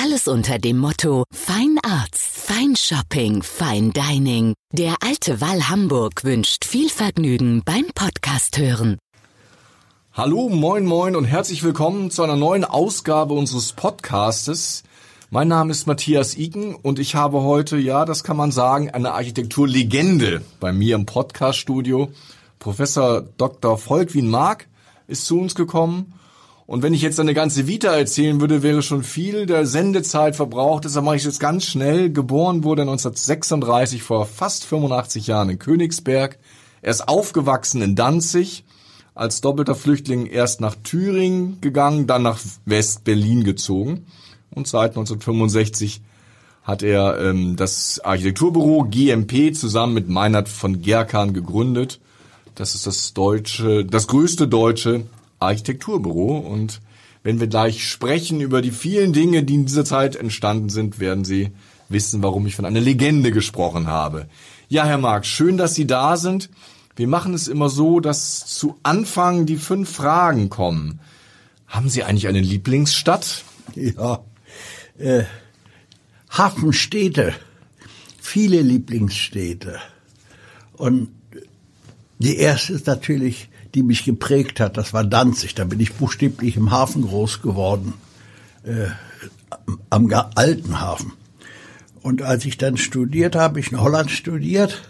Alles unter dem Motto Fine Arts, Fine Shopping, Fine Dining. Der Alte Wall Hamburg wünscht viel Vergnügen beim Podcast hören. Hallo, moin, moin und herzlich willkommen zu einer neuen Ausgabe unseres Podcastes. Mein Name ist Matthias Iken und ich habe heute, ja, das kann man sagen, eine Architekturlegende bei mir im Podcaststudio. Professor Dr. Volkwin Mark ist zu uns gekommen und wenn ich jetzt eine ganze Vita erzählen würde, wäre schon viel der Sendezeit verbraucht. Deshalb mache ich es ganz schnell. Geboren wurde 1936 vor fast 85 Jahren in Königsberg. Er ist aufgewachsen in Danzig, als doppelter Flüchtling erst nach Thüringen gegangen, dann nach West-Berlin gezogen. Und seit 1965 hat er ähm, das Architekturbüro GMP zusammen mit Meinert von Gerkan gegründet. Das ist das deutsche, das größte deutsche Architekturbüro und wenn wir gleich sprechen über die vielen Dinge, die in dieser Zeit entstanden sind, werden Sie wissen, warum ich von einer Legende gesprochen habe. Ja, Herr Marx, schön, dass Sie da sind. Wir machen es immer so, dass zu Anfang die fünf Fragen kommen. Haben Sie eigentlich eine Lieblingsstadt? Ja, äh, Hafenstädte, viele Lieblingsstädte. Und die erste ist natürlich die mich geprägt hat, das war Danzig. Da bin ich buchstäblich im Hafen groß geworden, äh, am alten Hafen. Und als ich dann studiert habe, ich in Holland studiert,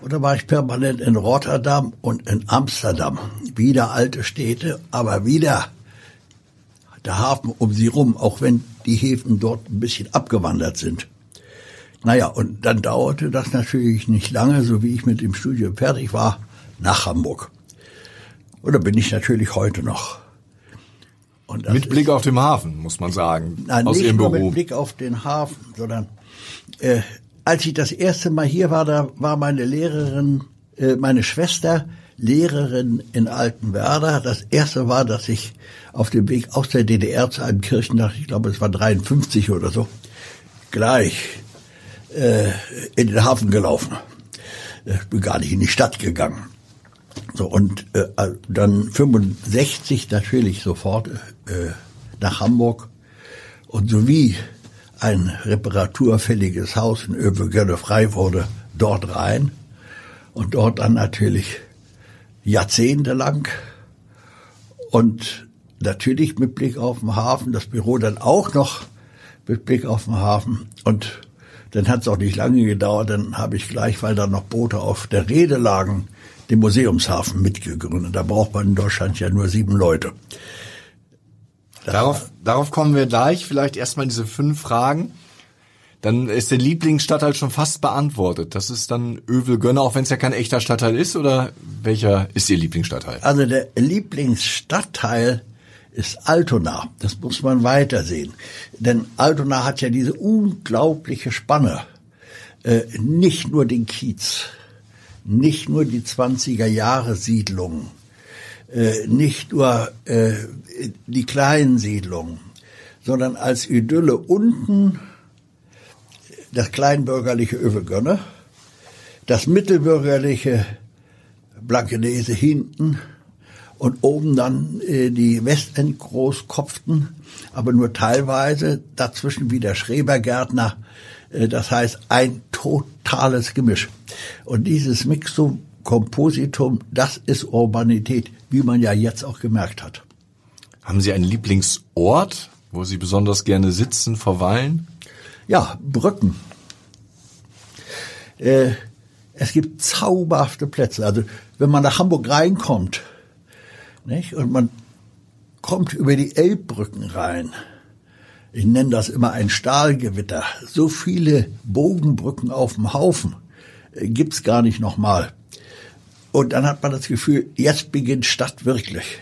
und da war ich permanent in Rotterdam und in Amsterdam. Wieder alte Städte, aber wieder der Hafen um sie rum, auch wenn die Häfen dort ein bisschen abgewandert sind. Naja, und dann dauerte das natürlich nicht lange, so wie ich mit dem Studium fertig war, nach Hamburg. Oder bin ich natürlich heute noch. mit Blick auf den Hafen, muss man sagen. Nein, aus nicht Ihrem nur Büro. mit Blick auf den Hafen, sondern äh, als ich das erste Mal hier war, da war meine Lehrerin, äh, meine Schwester Lehrerin in Altenwerder. Das erste war, dass ich auf dem Weg aus der DDR zu einem Kirchendach, ich glaube es war 53 oder so, gleich äh, in den Hafen gelaufen. Ich bin gar nicht in die Stadt gegangen. So, und äh, dann 65 natürlich sofort äh, nach Hamburg. Und sowie ein reparaturfälliges Haus in Övelgönne frei wurde, dort rein. Und dort dann natürlich jahrzehntelang. Und natürlich mit Blick auf den Hafen, das Büro dann auch noch mit Blick auf den Hafen. Und dann hat es auch nicht lange gedauert, dann habe ich gleich, weil da noch Boote auf der Rede lagen, den Museumshafen mitgegründet. Da braucht man in Deutschland ja nur sieben Leute. darauf, darauf kommen wir gleich. Vielleicht erstmal diese fünf Fragen. Dann ist der Lieblingsstadtteil schon fast beantwortet. Das ist dann Övelgönne, auch wenn es ja kein echter Stadtteil ist. Oder welcher ist Ihr Lieblingsstadtteil? Also der Lieblingsstadtteil ist Altona. Das muss man weitersehen. Denn Altona hat ja diese unglaubliche Spanne. Äh, nicht nur den Kiez, nicht nur die 20er Jahre äh, nicht nur äh, die kleinen Siedlungen, sondern als Idylle unten das kleinbürgerliche Övelgönne, das mittelbürgerliche Blankenese hinten und oben dann äh, die Westendgroßkopften, aber nur teilweise, dazwischen wie der Schrebergärtner, das heißt ein totales Gemisch. Und dieses Mixum Compositum, das ist Urbanität, wie man ja jetzt auch gemerkt hat. Haben Sie einen Lieblingsort, wo Sie besonders gerne sitzen, verweilen? Ja, Brücken. Äh, es gibt zauberhafte Plätze. Also wenn man nach Hamburg reinkommt, nicht, und man kommt über die Elbbrücken rein, ich nenne das immer ein Stahlgewitter. So viele Bogenbrücken auf dem Haufen äh, gibt's gar nicht nochmal. Und dann hat man das Gefühl, jetzt beginnt Stadt wirklich.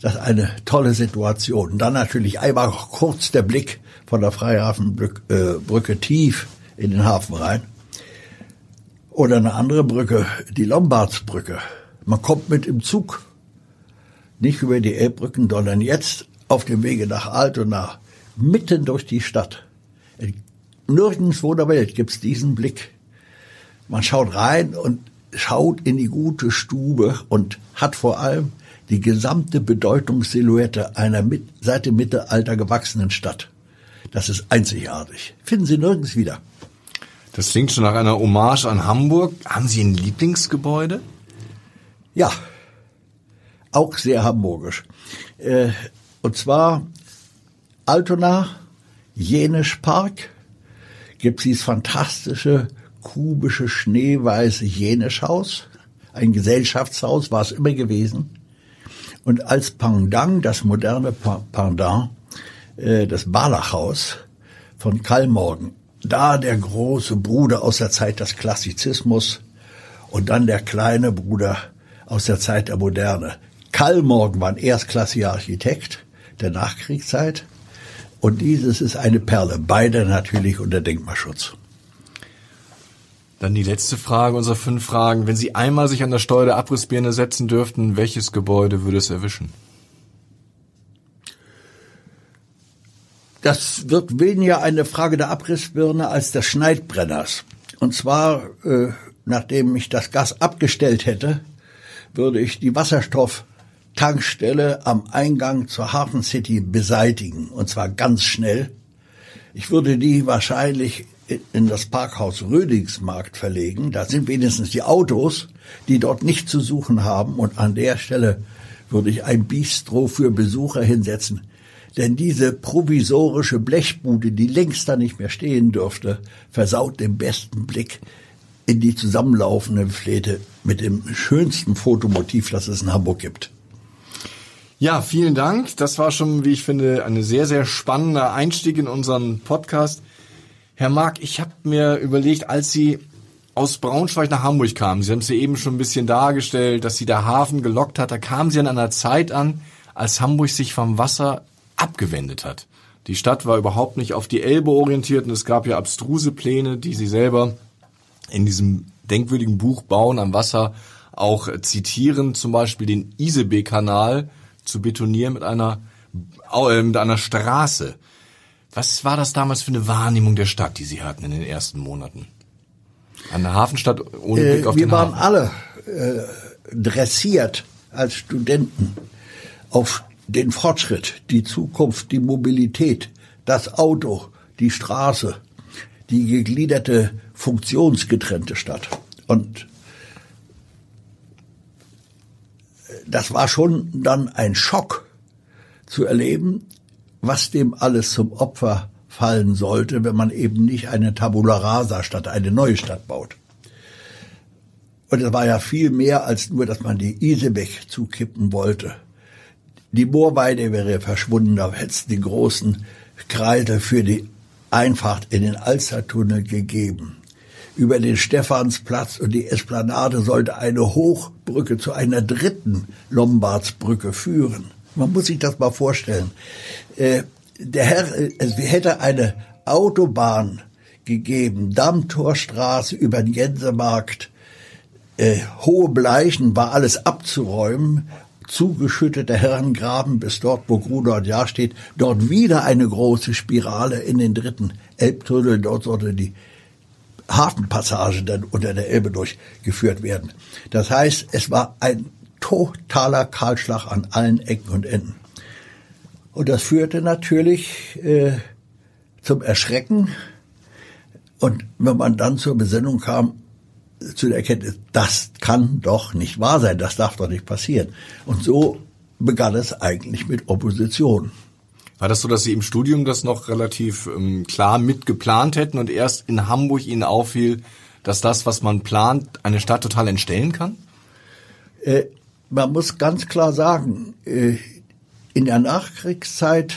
Das ist eine tolle Situation. Und dann natürlich einmal kurz der Blick von der Freihafenbrücke äh, tief in den Hafen rein. Oder eine andere Brücke, die Lombardsbrücke. Man kommt mit im Zug, nicht über die Elbbrücken, sondern jetzt auf dem Wege nach Altona, mitten durch die Stadt. Nirgendwo der Welt gibt's diesen Blick. Man schaut rein und schaut in die gute Stube und hat vor allem die gesamte Bedeutungssilhouette einer mit, seit dem Mittelalter gewachsenen Stadt. Das ist einzigartig. Finden Sie nirgends wieder. Das klingt schon nach einer Hommage an Hamburg. Haben Sie ein Lieblingsgebäude? Ja, auch sehr hamburgisch. Äh, und zwar Altona, Jenisch Park, gibt dieses fantastische kubische schneeweiße Jenischhaus. Ein Gesellschaftshaus war es immer gewesen. Und als Pendant, das moderne Pendant, äh, das Barlachhaus von Kallmorgen. Da der große Bruder aus der Zeit des Klassizismus und dann der kleine Bruder aus der Zeit der Moderne. Kallmorgen war ein erstklassiger Architekt der Nachkriegszeit und dieses ist eine Perle, beide natürlich unter Denkmalschutz. Dann die letzte Frage unserer fünf Fragen. Wenn Sie einmal sich an der Steuer der Abrissbirne setzen dürften, welches Gebäude würde es erwischen? Das wird weniger eine Frage der Abrissbirne als des Schneidbrenners. Und zwar, äh, nachdem ich das Gas abgestellt hätte, würde ich die Wasserstofftankstelle am Eingang zur Hafen City beseitigen. Und zwar ganz schnell. Ich würde die wahrscheinlich in das Parkhaus Rödingsmarkt verlegen. Da sind wenigstens die Autos, die dort nicht zu suchen haben. Und an der Stelle würde ich ein Bistro für Besucher hinsetzen. Denn diese provisorische Blechbude, die längst da nicht mehr stehen dürfte, versaut den besten Blick in die zusammenlaufende Fläche mit dem schönsten Fotomotiv, das es in Hamburg gibt. Ja, vielen Dank. Das war schon, wie ich finde, eine sehr, sehr spannender Einstieg in unseren Podcast. Herr Mark, ich habe mir überlegt, als Sie aus Braunschweig nach Hamburg kamen, Sie haben es ja eben schon ein bisschen dargestellt, dass Sie der Hafen gelockt hat, da kamen Sie an einer Zeit an, als Hamburg sich vom Wasser abgewendet hat. Die Stadt war überhaupt nicht auf die Elbe orientiert und es gab ja abstruse Pläne, die Sie selber in diesem denkwürdigen Buch Bauen am Wasser auch zitieren, zum Beispiel den Isebe-Kanal zu betonieren mit einer, äh, mit einer Straße. Was war das damals für eine Wahrnehmung der Stadt, die Sie hatten in den ersten Monaten? Eine Hafenstadt ohne äh, Blick auf Wir den waren Hafen. alle äh, dressiert als Studenten auf den Fortschritt, die Zukunft, die Mobilität, das Auto, die Straße, die gegliederte, funktionsgetrennte Stadt. Und das war schon dann ein Schock zu erleben, was dem alles zum Opfer fallen sollte, wenn man eben nicht eine Tabula rasa statt eine neue Stadt baut. Und es war ja viel mehr als nur, dass man die Isebeck zukippen wollte. Die Moorweide wäre verschwunden, da hätte es den großen Kreisel für die Einfahrt in den Alstertunnel gegeben. Über den Stephansplatz und die Esplanade sollte eine Hochbrücke zu einer dritten Lombardsbrücke führen. Man muss sich das mal vorstellen. Äh, der Herr, es hätte eine Autobahn gegeben, Dammtorstraße über den Gänsemarkt, äh, hohe Bleichen war alles abzuräumen, zugeschütteter Herrengraben bis dort, wo Grunort Jahr steht, dort wieder eine große Spirale in den dritten Elbtunnel, dort sollte die Hafenpassage dann unter der Elbe durchgeführt werden. Das heißt, es war ein totaler Kahlschlag an allen Ecken und Enden. Und das führte natürlich äh, zum Erschrecken. Und wenn man dann zur Besinnung kam, zu der Erkenntnis, das kann doch nicht wahr sein, das darf doch nicht passieren. Und so begann es eigentlich mit Opposition. War das so, dass Sie im Studium das noch relativ ähm, klar mitgeplant hätten und erst in Hamburg Ihnen auffiel, dass das, was man plant, eine Stadt total entstellen kann? Äh, man muss ganz klar sagen, äh, in der Nachkriegszeit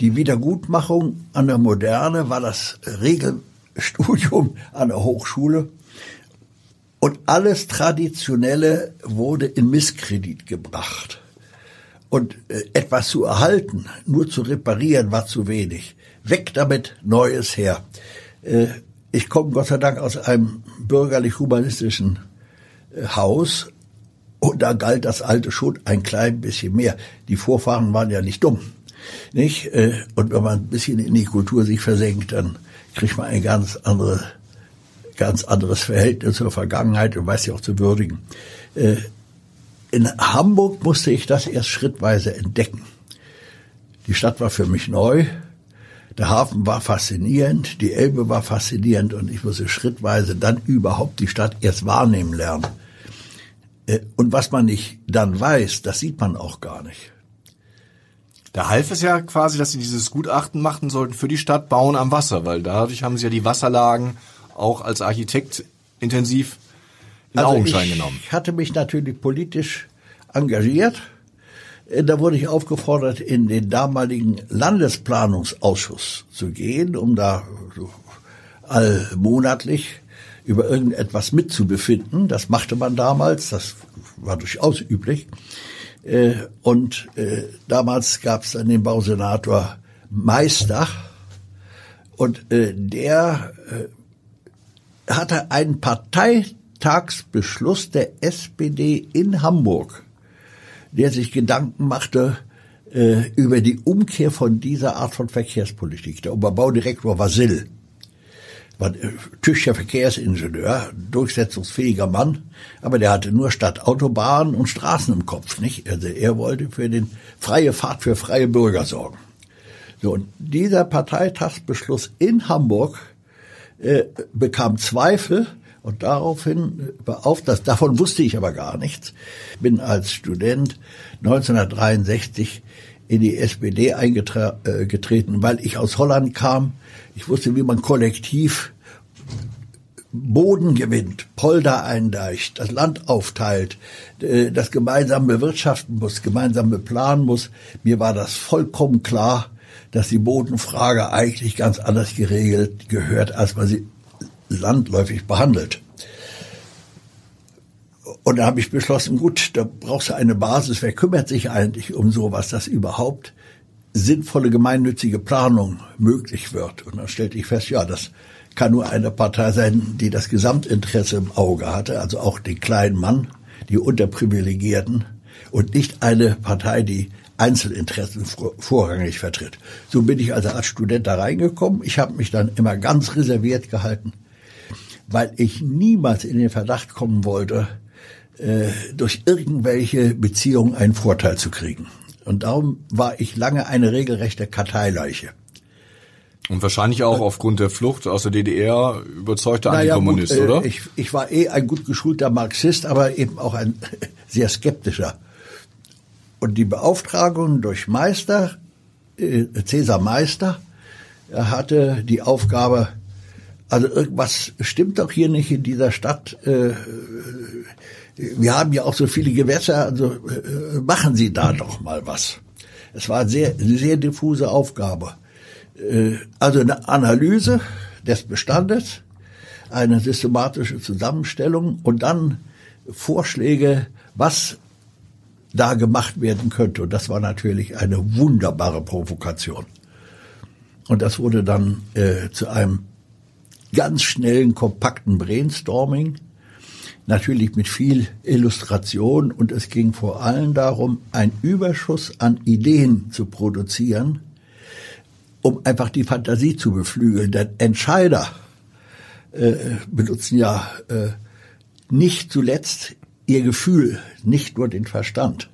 die Wiedergutmachung an der Moderne war das Regelstudium an der Hochschule und alles Traditionelle wurde in Misskredit gebracht. Und äh, etwas zu erhalten, nur zu reparieren, war zu wenig. Weg damit, Neues her. Äh, ich komme Gott sei Dank aus einem bürgerlich-humanistischen äh, Haus und da galt das Alte schon ein klein bisschen mehr. Die Vorfahren waren ja nicht dumm, nicht? Und wenn man ein bisschen in die Kultur sich versenkt, dann kriegt man ein ganz andere, ganz anderes Verhältnis zur Vergangenheit und weiß sie auch zu würdigen. In Hamburg musste ich das erst schrittweise entdecken. Die Stadt war für mich neu. Der Hafen war faszinierend, die Elbe war faszinierend und ich musste schrittweise dann überhaupt die Stadt erst wahrnehmen lernen. Äh, und was man nicht dann weiß, das sieht man auch gar nicht. Da half es ja quasi, dass sie dieses Gutachten machten sollten für die Stadt Bauen am Wasser, weil dadurch haben sie ja die Wasserlagen auch als Architekt intensiv in also Augenschein ich genommen. Ich hatte mich natürlich politisch engagiert äh, da wurde ich aufgefordert, in den damaligen Landesplanungsausschuss zu gehen, um da allmonatlich über irgendetwas mitzubefinden. Das machte man damals, das war durchaus üblich. Äh, und äh, damals gab es dann den Bausenator Meister und der hatte einen Parteitagsbeschluss der SPD in Hamburg der sich Gedanken machte äh, über die Umkehr von dieser Art von Verkehrspolitik. Der Oberbaudirektor war Sill, war äh, tüchtiger Verkehrsingenieur, durchsetzungsfähiger Mann, aber der hatte nur Stadt Autobahnen und Straßen im Kopf, nicht? Also er wollte für den freie Fahrt für freie Bürger sorgen. So, und dieser Parteitagsbeschluss in Hamburg äh, bekam Zweifel, und daraufhin, auf das, davon wusste ich aber gar nichts, bin als Student 1963 in die SPD eingetreten, äh, weil ich aus Holland kam. Ich wusste, wie man kollektiv Boden gewinnt, Polder eindeicht, das Land aufteilt, äh, das gemeinsam bewirtschaften muss, gemeinsam beplanen muss. Mir war das vollkommen klar, dass die Bodenfrage eigentlich ganz anders geregelt gehört, als man sie landläufig behandelt. Und da habe ich beschlossen, gut, da brauchst du eine Basis. Wer kümmert sich eigentlich um sowas, dass überhaupt sinnvolle gemeinnützige Planung möglich wird? Und dann stellte ich fest, ja, das kann nur eine Partei sein, die das Gesamtinteresse im Auge hatte, also auch den kleinen Mann, die Unterprivilegierten und nicht eine Partei, die Einzelinteressen vorrangig vertritt. So bin ich also als Student da reingekommen. Ich habe mich dann immer ganz reserviert gehalten weil ich niemals in den Verdacht kommen wollte, äh, durch irgendwelche Beziehungen einen Vorteil zu kriegen. Und darum war ich lange eine regelrechte Karteileiche. Und wahrscheinlich auch aufgrund der Flucht aus der DDR überzeugter naja, Antikommunist, gut, äh, oder? Ich, ich war eh ein gut geschulter Marxist, aber eben auch ein sehr skeptischer. Und die Beauftragung durch Meister, äh, Cäsar Meister, er hatte die Aufgabe, also irgendwas stimmt doch hier nicht in dieser Stadt. Äh, wir haben ja auch so viele Gewässer, also äh, machen Sie da doch mal was. Es war eine sehr, sehr diffuse Aufgabe. Äh, also eine Analyse des Bestandes, eine systematische Zusammenstellung und dann Vorschläge, was da gemacht werden könnte. Und das war natürlich eine wunderbare Provokation. Und das wurde dann äh, zu einem ganz schnellen, kompakten Brainstorming, natürlich mit viel Illustration und es ging vor allem darum, einen Überschuss an Ideen zu produzieren, um einfach die Fantasie zu beflügeln. Denn Entscheider äh, benutzen ja äh, nicht zuletzt ihr Gefühl, nicht nur den Verstand.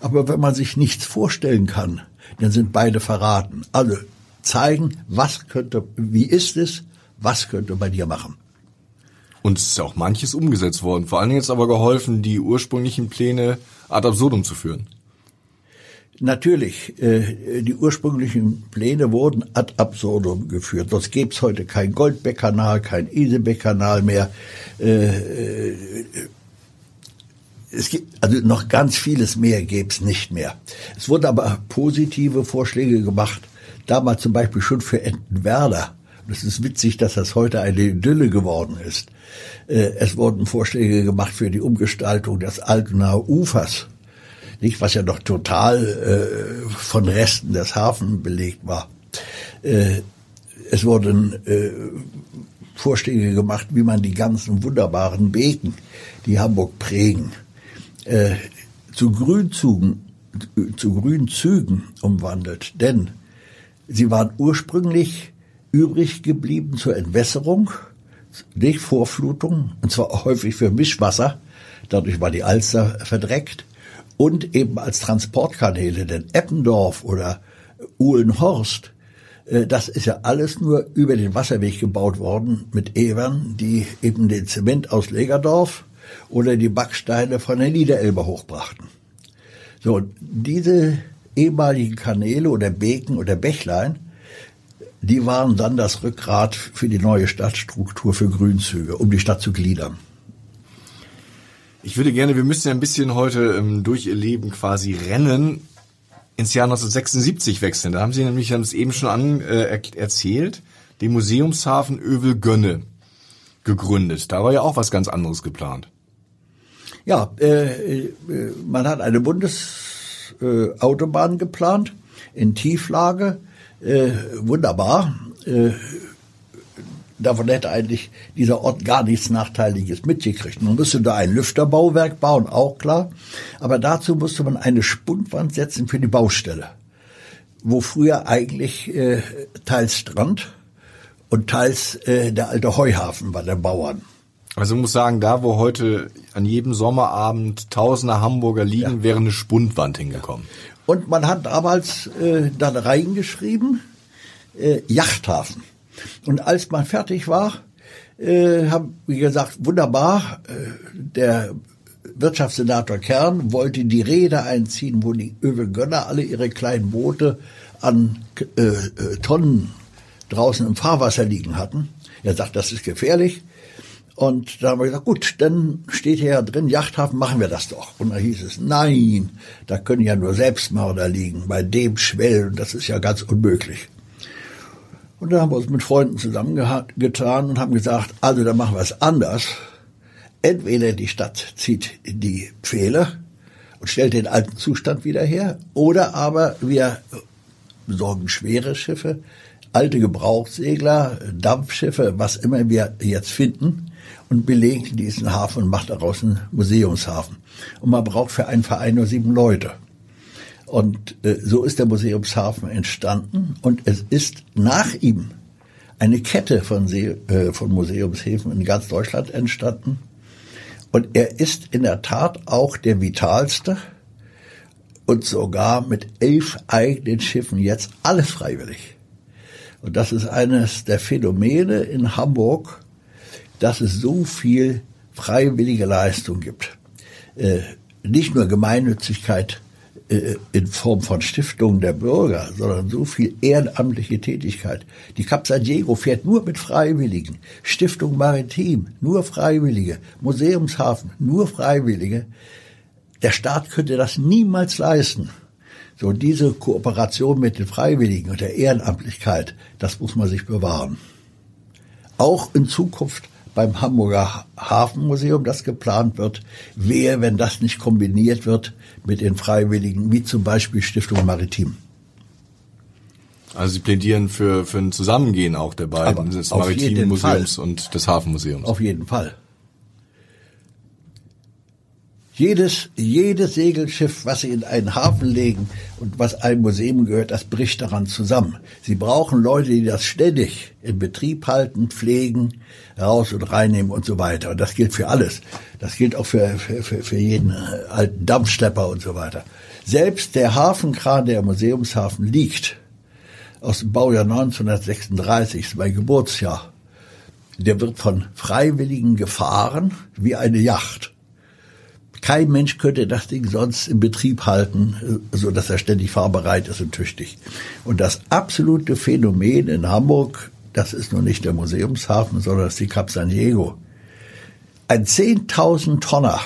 Aber wenn man sich nichts vorstellen kann, dann sind beide verraten. Also zeigen, was könnte, wie ist es, was könnte man hier machen? Und es ist ja auch manches umgesetzt worden. Vor allen Dingen jetzt aber geholfen, die ursprünglichen Pläne ad absurdum zu führen. Natürlich, äh, die ursprünglichen Pläne wurden ad absurdum geführt. Sonst gäbe es heute kein Goldbeck-Kanal, kein Isebeck-Kanal mehr. Äh, äh, es gibt also noch ganz vieles mehr gäbe es nicht mehr. Es wurden aber positive Vorschläge gemacht. Damals zum Beispiel schon für Entenwerder es ist witzig, dass das heute eine Idylle geworden ist. Äh, es wurden Vorschläge gemacht für die Umgestaltung des Altenaer Ufers, nicht was ja noch total äh, von Resten des Hafens belegt war. Äh, es wurden Vorschläge gemacht, wie man die ganzen wunderbaren Beken, die Hamburg prägen, zu Grünzügen, zu Grünzügen umwandelt. Denn sie waren ursprünglich übrig geblieben zur Entwässerung, nicht Vorflutung, und zwar häufig für Mischwasser. Dadurch war die Alster verdreckt und eben als Transportkanäle, denn Eppendorf oder Uhlenhorst, äh, das ist ja alles nur über den Wasserweg gebaut worden mit Evern, die eben den Zement aus Legerdorf oder die Backsteine von der Niederelbe hochbrachten. So, diese ehemaligen Kanäle oder Beken oder Bächlein, die waren dann das Rückgrat für die neue Stadtstruktur für Grünzüge, um die Stadt zu gliedern. Ich würde gerne, wir müssen ja ein bisschen heute ähm, durch Ihr Leben quasi rennen, ins Jahr 1976 wechseln. Da haben Sie nämlich, haben es eben schon an, äh, erzählt, den Museumshafen Övel-Gönne gegründet. Da war ja auch was ganz anderes geplant. Ja, äh, äh, man hat eine Bundesautobahn äh, geplant in Tieflage. Äh, wunderbar. Äh, davon hätte eigentlich dieser Ort gar nichts Nachteiliges mitgekriegt. Man musste da ein Lüfterbauwerk bauen, auch klar. Aber dazu musste man eine Spundwand setzen für die Baustelle. Wo früher eigentlich äh, teils Strand und teils äh, der alte Heuhafen war der Bauern. Also ich muss sagen, da wo heute an jedem Sommerabend tausende Hamburger liegen, ja. wäre eine Spundwand hingekommen. Und man hat damals äh, dann reingeschrieben, äh, Yachthafen. Und als man fertig war, äh, haben wie gesagt, wunderbar, äh, der Wirtschaftssenator Kern wollte die Rede einziehen, wo die Övelgönner alle ihre kleinen Boote an äh, äh, Tonnen draußen im Fahrwasser liegen hatten. Er sagt, das ist gefährlich. Und da haben wir gesagt, gut, dann steht hier ja drin, Yachthafen, machen wir das doch. Und da hieß es, nein, da können ja nur Selbstmörder liegen, bei dem Schwellen, das ist ja ganz unmöglich. Und da haben wir uns mit Freunden zusammengetan und haben gesagt, also da machen wir es anders. Entweder die Stadt zieht die Pfähle und stellt den alten Zustand wieder her, oder aber wir besorgen schwere Schiffe, alte Gebrauchssegler, Dampfschiffe, was immer wir jetzt finden, und belegt diesen Hafen und macht daraus einen Museumshafen. Und man braucht für einen Verein nur sieben Leute. Und äh, so ist der Museumshafen entstanden und es ist nach ihm eine Kette von, See, äh, von Museumshäfen in ganz Deutschland entstanden. Und er ist in der Tat auch der vitalste und sogar mit elf eigenen Schiffen jetzt alles freiwillig. Und das ist eines der Phänomene in Hamburg, dass es so viel freiwillige Leistung gibt. Äh, nicht nur Gemeinnützigkeit äh, in Form von Stiftungen der Bürger, sondern so viel ehrenamtliche Tätigkeit. Die Cap San Diego fährt nur mit Freiwilligen. Stiftung Maritim, nur Freiwillige. Museumshafen, nur Freiwillige. Der Staat könnte das niemals leisten. So, diese Kooperation mit den Freiwilligen und der Ehrenamtlichkeit, das muss man sich bewahren. Auch in Zukunft beim Hamburger Hafenmuseum, das geplant wird, wer, wenn das nicht kombiniert wird mit den Freiwilligen, wie zum Beispiel Stiftung Maritim. Also Sie plädieren für, für ein Zusammengehen auch der beiden, Aber des Maritimen Museums und des Hafenmuseums. Auf jeden Fall. Jedes, jedes Segelschiff, was sie in einen Hafen legen und was einem Museum gehört, das bricht daran zusammen. Sie brauchen Leute, die das ständig in Betrieb halten, pflegen, raus und reinnehmen und so weiter. Und das gilt für alles. Das gilt auch für, für, für, jeden äh, alten Dampfschlepper und so weiter. Selbst der Hafenkran, der im Museumshafen liegt, aus dem Baujahr 1936, ist mein Geburtsjahr, der wird von Freiwilligen gefahren wie eine Yacht. Kein Mensch könnte das Ding sonst in Betrieb halten, so dass er ständig fahrbereit ist und tüchtig. Und das absolute Phänomen in Hamburg, das ist nun nicht der Museumshafen, sondern das ist die Cap San Diego. Ein 10.000 Tonner,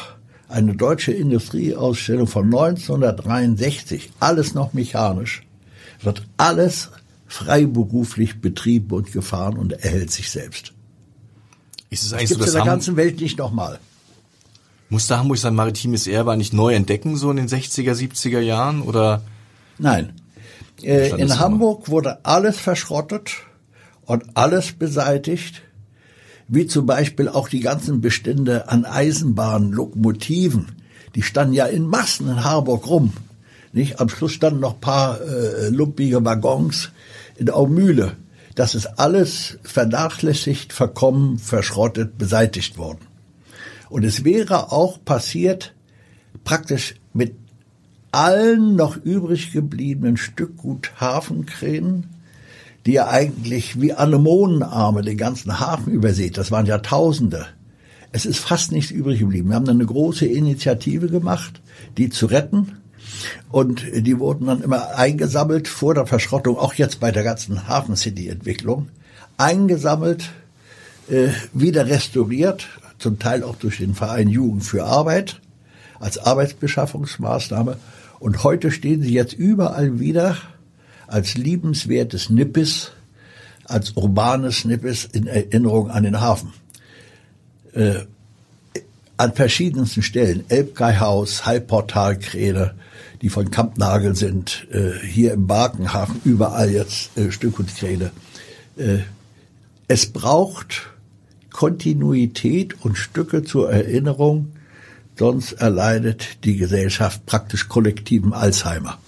eine deutsche Industrieausstellung von 1963, alles noch mechanisch, wird alles freiberuflich betrieben und gefahren und erhält sich selbst. Ist es eigentlich das gibt's so, in der ganzen Welt nicht nochmal. Musste Hamburg sein maritimes Erbe eigentlich neu entdecken, so in den 60er, 70er Jahren, oder? Nein. Äh, in Hamburg wurde alles verschrottet und alles beseitigt. wie zum Beispiel auch die ganzen Bestände an Eisenbahnen, Lokomotiven, die standen ja in Massen in Harburg rum. Nicht? Am Schluss standen noch paar äh, lumpige Waggons in Aumühle. Das ist alles vernachlässigt, verkommen, verschrottet, beseitigt worden. Und es wäre auch passiert, praktisch mit allen noch übrig gebliebenen Stückgut Hafenkränen, die ja eigentlich wie Anemonenarme den ganzen Hafen übersät. Das waren ja Tausende. Es ist fast nichts übrig geblieben. Wir haben dann eine große Initiative gemacht, die zu retten. Und die wurden dann immer eingesammelt vor der Verschrottung, auch jetzt bei der ganzen Hafen City Entwicklung, eingesammelt, äh, wieder restauriert, zum Teil auch durch den Verein Jugend für Arbeit als Arbeitsbeschaffungsmaßnahme. Und heute stehen sie jetzt überall wieder als liebenswertes Nippes, als urbanes Nippes in Erinnerung an den Hafen. Äh, an verschiedensten Stellen, Elbgeihaus, Halbportalkräne, die von Kampnagel sind, äh, hier im Barkenhafen, überall jetzt äh, Stück und Kräne. Äh, es braucht Kontinuität und Stücke zur Erinnerung, sonst erleidet die Gesellschaft praktisch kollektiven Alzheimer.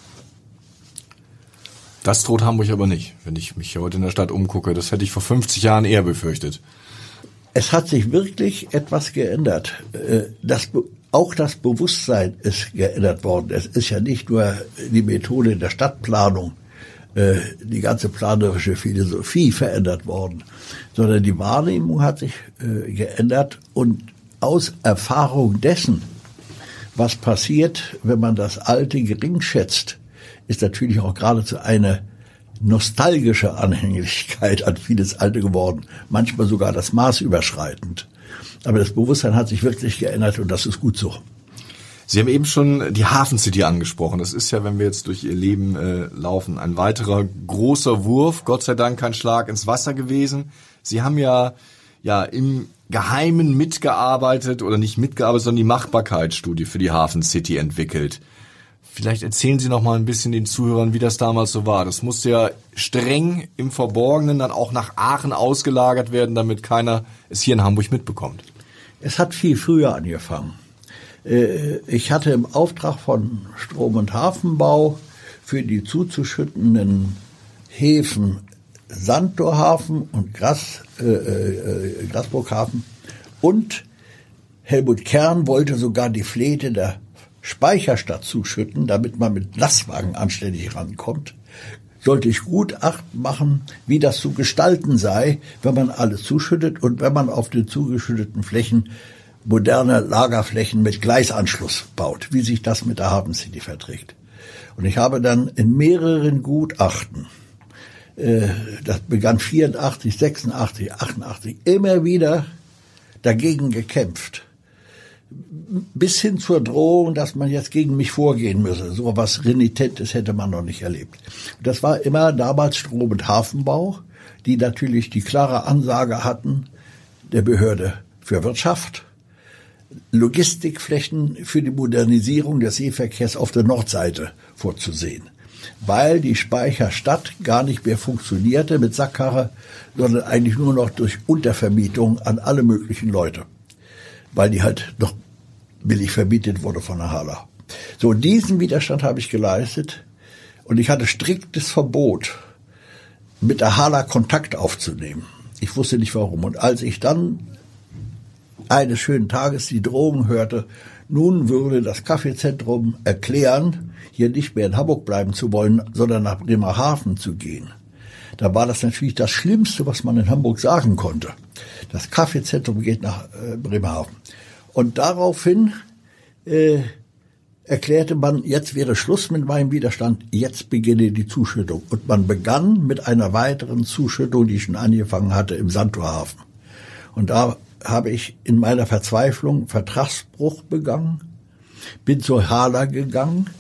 Das droht Hamburg aber nicht, wenn ich mich heute in der Stadt umgucke. Das hätte ich vor 50 Jahren eher befürchtet. Es hat sich wirklich etwas geändert. Äh, das, auch das Bewusstsein ist geändert worden. Es ist ja nicht nur die Methode der Stadtplanung, äh, die ganze planerische Philosophie verändert worden, sondern die Wahrnehmung hat sich äh, geändert und aus Erfahrung dessen, was passiert, wenn man das Alte gering schätzt, ist natürlich auch geradezu eine nostalgische Anhänglichkeit an vieles Alte geworden, manchmal sogar das Maß überschreitend. Aber das Bewusstsein hat sich wirklich geändert und das ist gut so. Sie haben eben schon die Hafen City angesprochen. Das ist ja, wenn wir jetzt durch Ihr Leben äh, laufen, ein weiterer großer Wurf. Gott sei Dank kein Schlag ins Wasser gewesen. Sie haben ja ja im Geheimen mitgearbeitet oder nicht mitgearbeitet, sondern die Machbarkeitsstudie für die Hafen City entwickelt. Vielleicht erzählen Sie noch mal ein bisschen den Zuhörern, wie das damals so war. Das musste ja streng im Verborgenen dann auch nach Aachen ausgelagert werden, damit keiner es hier in Hamburg mitbekommt. Es hat viel früher angefangen. Äh, ich hatte im Auftrag von Strom- und Hafenbau für die zuzuschüttenden Häfen Sandtorhafen und Gras, äh, äh, Grasburghafen. Und Helmut Kern wollte sogar die Flete der Speicherstadt zuschütten, damit man mit Lastwagen anständig rankommt, sollte ich gut Acht machen, wie das zu gestalten sei, wenn man alles zuschüttet und wenn man auf den zugeschütteten Flächen moderne Lagerflächen mit Gleisanschluss baut, wie sich das mit der Hafen City verträgt. Und ich habe dann in mehreren Gutachten, äh, das begann 84, 86, 88, immer wieder dagegen gekämpft bis hin zur Drohung, dass man jetzt gegen mich vorgehen müsse. So was Renitentes hätte man noch nicht erlebt. Das war immer damals Strom- und Hafenbau, die natürlich die klare Ansage hatten der Behörde für Wirtschaft, Logistikflächen für die Modernisierung des Seeverkehrs auf der Nordseite vorzusehen. Weil die Speicherstadt gar nicht mehr funktionierte mit Sackkarre, sondern eigentlich nur noch durch Untervermietung an alle möglichen Leute weil die halt noch billig verbietet wurde von der Hala. So, diesen Widerstand habe ich geleistet und ich hatte striktes Verbot, mit der Hala Kontakt aufzunehmen. Ich wusste nicht warum. Und als ich dann eines schönen Tages die Drohung hörte, nun würde das Kaffeezentrum erklären, hier nicht mehr in Hamburg bleiben zu wollen, sondern nach Bremerhaven zu gehen. Da war das natürlich das Schlimmste, was man in Hamburg sagen konnte. Das Kaffeezentrum geht nach äh, Bremerhaven. Und daraufhin äh, erklärte man, jetzt wäre Schluss mit meinem Widerstand, jetzt beginne die Zuschüttung. Und man begann mit einer weiteren Zuschüttung, die schon angefangen hatte im Santorhafen. Und da habe ich in meiner Verzweiflung Vertragsbruch begangen, bin zur Hala gegangen,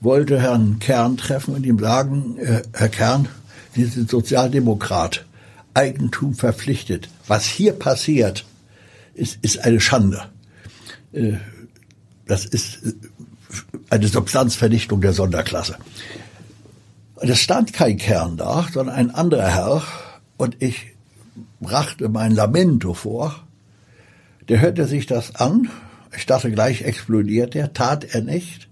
wollte Herrn Kern treffen und ihm sagen, äh, Herr Kern, Sie sind Sozialdemokrat, Eigentum verpflichtet. Was hier passiert, ist, ist eine Schande. Äh, das ist äh, eine Substanzvernichtung der Sonderklasse. Und es stand kein Kern da, sondern ein anderer Herr. Und ich brachte mein Lamento vor. Der hörte sich das an. Ich dachte gleich explodiert er, tat er nicht.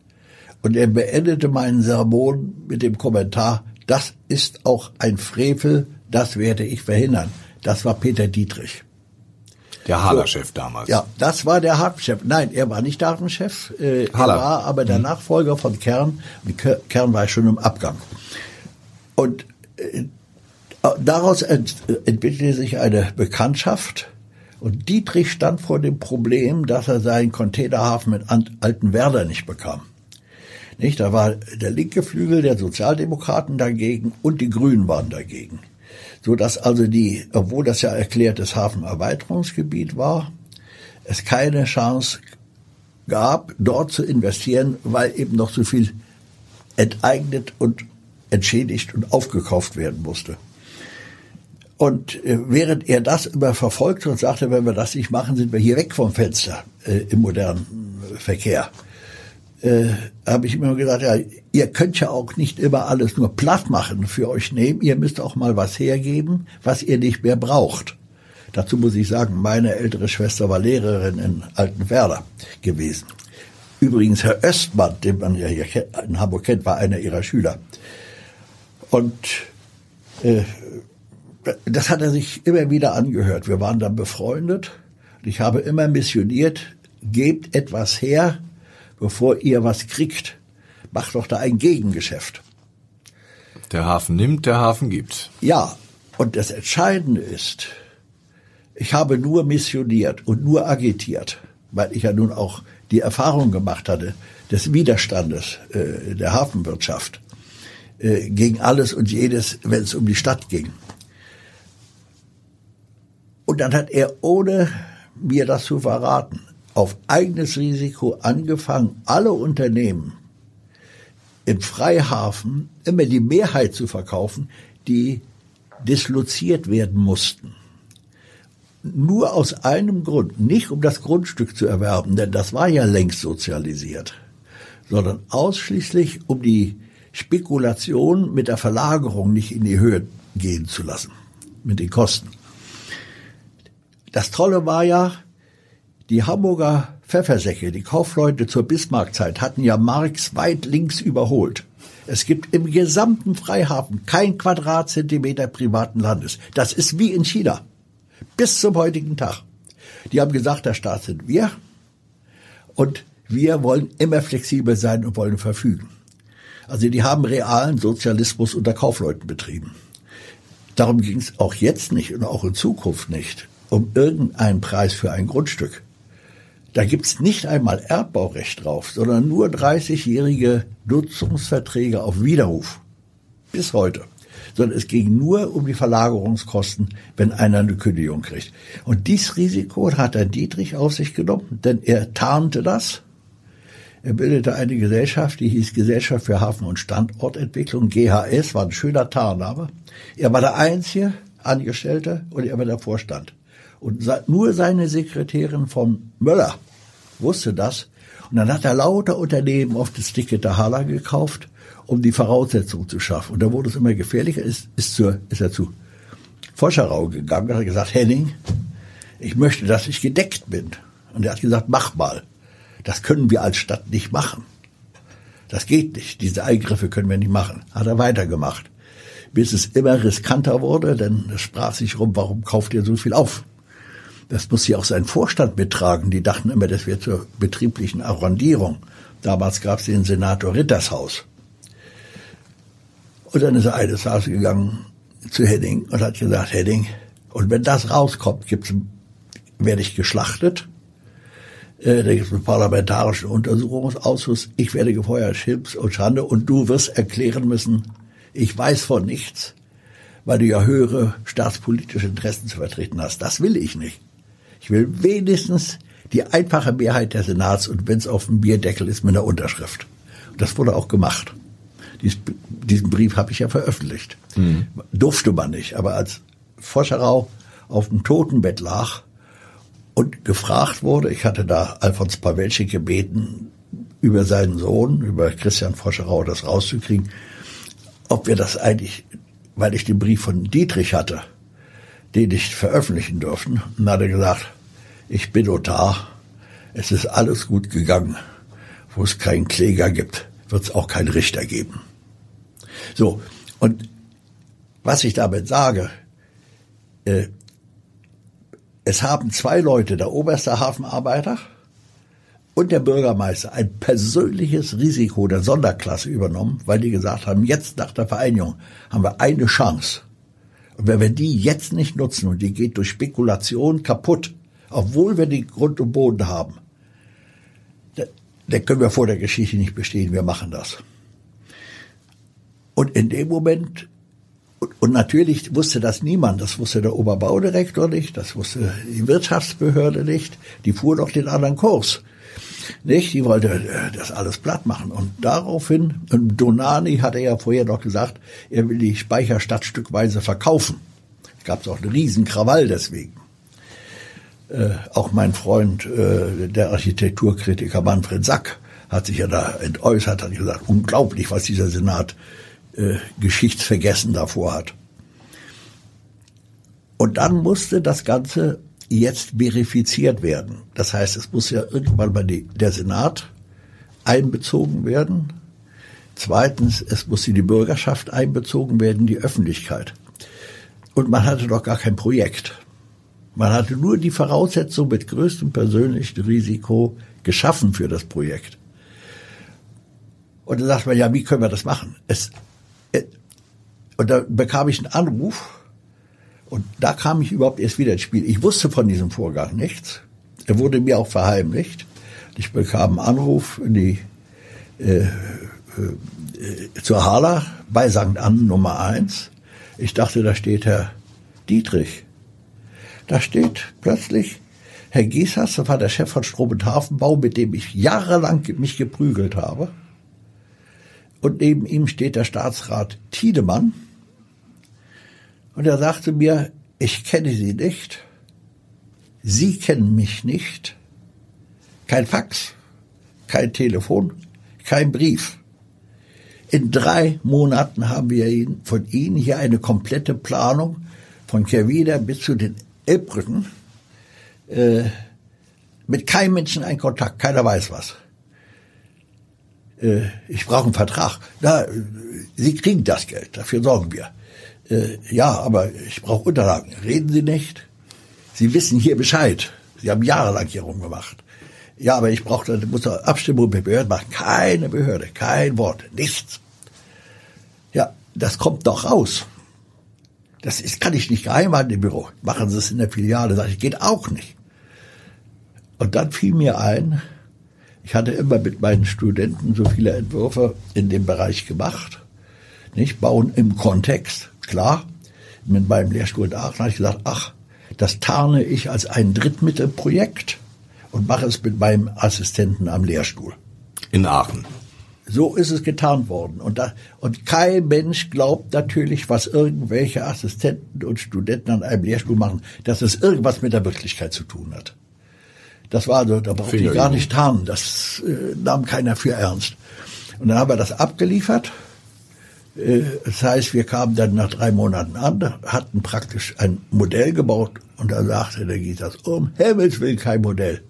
Und er beendete meinen Sermon mit dem Kommentar, das ist auch ein Frevel, das werde ich verhindern. Das war Peter Dietrich. Der Haller-Chef damals. Ja, das war der Hafenchef. Nein, er war nicht der Hafenchef. Äh, er war aber der mhm. Nachfolger von Kern. Kern war schon im Abgang. Und äh, daraus ent, entwickelte sich eine Bekanntschaft. Und Dietrich stand vor dem Problem, dass er seinen Containerhafen mit Altenwerder nicht bekam. Nicht? Da war der linke Flügel der Sozialdemokraten dagegen und die Grünen waren dagegen so dass also die, obwohl das ja erklärtes Hafenerweiterungsgebiet war, es keine Chance gab, dort zu investieren, weil eben noch so viel enteignet und entschädigt und aufgekauft werden musste. Und äh, während er das immer verfolgte und sagte, wenn wir das nicht machen, sind wir hier weg vom Fenster äh, im modernen Verkehr, äh, habe ich immer gesagt, ja, ihr könnt ja auch nicht immer alles nur platt machen für euch nehmen. Ihr müsst auch mal was hergeben, was ihr nicht mehr braucht. Dazu muss ich sagen, meine ältere Schwester war Lehrerin in Altenwerder gewesen. Übrigens, Herr Östmann, den man ja hier in Hamburg kennt, war einer ihrer Schüler. Und äh, das hat er sich immer wieder angehört. Wir waren dann befreundet. Ich habe immer missioniert, gebt etwas her, bevor ihr was kriegt, macht doch da ein Gegengeschäft. Der Hafen nimmt, der Hafen gibt. Ja, und das Entscheidende ist, ich habe nur missioniert und nur agitiert, weil ich ja nun auch die Erfahrung gemacht hatte des Widerstandes äh, der Hafenwirtschaft äh, gegen alles und jedes, wenn es um die Stadt ging. Und dann hat er, ohne mir das zu verraten, auf eigenes Risiko angefangen, alle Unternehmen im Freihafen immer die Mehrheit zu verkaufen, die disloziert werden mussten. Nur aus einem Grund, nicht um das Grundstück zu erwerben, denn das war ja längst sozialisiert, sondern ausschließlich um die Spekulation mit der Verlagerung nicht in die Höhe gehen zu lassen, mit den Kosten. Das Tolle war ja, die Hamburger Pfeffersäcke, die Kaufleute zur Bismarckzeit hatten ja Marx weit links überholt. Es gibt im gesamten Freihafen kein Quadratzentimeter privaten Landes. Das ist wie in China. Bis zum heutigen Tag. Die haben gesagt, der Staat sind wir. Und wir wollen immer flexibel sein und wollen verfügen. Also die haben realen Sozialismus unter Kaufleuten betrieben. Darum ging es auch jetzt nicht und auch in Zukunft nicht um irgendeinen Preis für ein Grundstück. Da gibt's nicht einmal Erbbaurecht drauf, sondern nur 30-jährige Nutzungsverträge auf Widerruf. Bis heute. Sondern es ging nur um die Verlagerungskosten, wenn einer eine Kündigung kriegt. Und dieses Risiko hat ein Dietrich auf sich genommen, denn er tarnte das. Er bildete eine Gesellschaft, die hieß Gesellschaft für Hafen- und Standortentwicklung, GHS, war ein schöner Tarnname. Er war der einzige Angestellte und er war der Vorstand. Und nur seine Sekretärin von Möller wusste das. Und dann hat er lauter Unternehmen auf das Ticket der Hala gekauft, um die Voraussetzungen zu schaffen. Und da wurde es immer gefährlicher, ist, ist, zur, ist er zu Forscherau gegangen, hat gesagt, Henning, ich möchte, dass ich gedeckt bin. Und er hat gesagt, mach mal. Das können wir als Stadt nicht machen. Das geht nicht. Diese Eingriffe können wir nicht machen. Hat er weitergemacht. Bis es immer riskanter wurde, denn es sprach sich rum, warum kauft ihr so viel auf? Das muss ja auch sein Vorstand mittragen. Die dachten immer, das wäre zur betrieblichen Arrondierung. Damals gab es den Senator Rittershaus. Und dann ist er eines Tages gegangen zu Hedding und hat gesagt, Hedding, und wenn das rauskommt, gibt's, werde ich geschlachtet. Äh, da gibt es einen parlamentarischen Untersuchungsausschuss. Ich werde gefeuert, Schimpf und Schande. Und du wirst erklären müssen, ich weiß von nichts, weil du ja höhere staatspolitische Interessen zu vertreten hast. Das will ich nicht. Ich will wenigstens die einfache Mehrheit der Senats und wenn es auf dem Bierdeckel ist mit einer Unterschrift. Das wurde auch gemacht. Dies, diesen Brief habe ich ja veröffentlicht. Mhm. Durfte man nicht, aber als Foscherau auf dem Totenbett lag und gefragt wurde, ich hatte da Alfons Pawelczyk gebeten, über seinen Sohn, über Christian Foscherau das rauszukriegen, ob wir das eigentlich, weil ich den Brief von Dietrich hatte, den ich veröffentlichen durften. Und hat er gesagt, ich bin Notar, es ist alles gut gegangen. Wo es keinen Kläger gibt, wird es auch keinen Richter geben. So, und was ich damit sage, äh, es haben zwei Leute, der oberste Hafenarbeiter und der Bürgermeister, ein persönliches Risiko der Sonderklasse übernommen, weil die gesagt haben, jetzt nach der Vereinigung haben wir eine Chance. Und wenn wir die jetzt nicht nutzen und die geht durch Spekulation kaputt, obwohl wir die Grund und Boden haben, dann können wir vor der Geschichte nicht bestehen, wir machen das. Und in dem Moment, und natürlich wusste das niemand, das wusste der Oberbaudirektor nicht, das wusste die Wirtschaftsbehörde nicht, die fuhr doch den anderen Kurs. Nicht? Die wollte äh, das alles platt machen. Und daraufhin, und Donani hatte ja vorher noch gesagt, er will die Speicherstadt stückweise verkaufen. Es gab auch einen riesen Krawall deswegen. Äh, auch mein Freund, äh, der Architekturkritiker Manfred Sack, hat sich ja da entäußert, hat gesagt, unglaublich, was dieser Senat äh, Geschichtsvergessen davor hat. Und dann musste das Ganze jetzt verifiziert werden. Das heißt, es muss ja irgendwann mal die, der Senat einbezogen werden. Zweitens, es muss die Bürgerschaft einbezogen werden, die Öffentlichkeit. Und man hatte doch gar kein Projekt. Man hatte nur die Voraussetzung mit größtem persönlichen Risiko geschaffen für das Projekt. Und dann sagt man, ja, wie können wir das machen? Es, äh, und da bekam ich einen Anruf und da kam ich überhaupt erst wieder ins Spiel. Ich wusste von diesem Vorgang nichts. Er wurde mir auch verheimlicht. Ich bekam einen Anruf in die, äh, äh, zur Hala bei St. Ann Nummer eins. Ich dachte, da steht Herr Dietrich. Da steht plötzlich Herr Giesers, das war der Chef von Strom- und Hafenbau, mit dem ich jahrelang mich geprügelt habe. Und neben ihm steht der Staatsrat Tiedemann und er sagte mir, ich kenne Sie nicht, Sie kennen mich nicht, kein Fax, kein Telefon, kein Brief. In drei Monaten haben wir von Ihnen hier eine komplette Planung von Kerwider bis zu den Elbbrücken. Äh, mit keinem Menschen ein Kontakt, keiner weiß was. Äh, ich brauche einen Vertrag. Na, Sie kriegen das Geld, dafür sorgen wir äh, ja, aber ich brauche Unterlagen. Reden Sie nicht? Sie wissen hier Bescheid. Sie haben jahrelang hier rumgemacht. Ja, aber ich brauche, muss Abstimmung mit Behörden machen. Keine Behörde, kein Wort, nichts. Ja, das kommt doch raus. Das ist, kann ich nicht geheim halten im Büro. Machen Sie es in der Filiale. Sag ich, geht auch nicht. Und dann fiel mir ein, ich hatte immer mit meinen Studenten so viele Entwürfe in dem Bereich gemacht. Nicht bauen im Kontext klar, mit meinem Lehrstuhl in Aachen habe ich gesagt, ach, das tarne ich als ein Drittmittelprojekt und mache es mit meinem Assistenten am Lehrstuhl. In Aachen. So ist es getan worden. Und, da, und kein Mensch glaubt natürlich, was irgendwelche Assistenten und Studenten an einem Lehrstuhl machen, dass es irgendwas mit der Wirklichkeit zu tun hat. Das war so, da brauchte ich gar nicht tarnen. Das äh, nahm keiner für ernst. Und dann haben wir das abgeliefert äh, das heißt, wir kamen dann nach drei Monaten an, hatten praktisch ein Modell gebaut und da sagte der Gitas, um Himmels Willen kein Modell.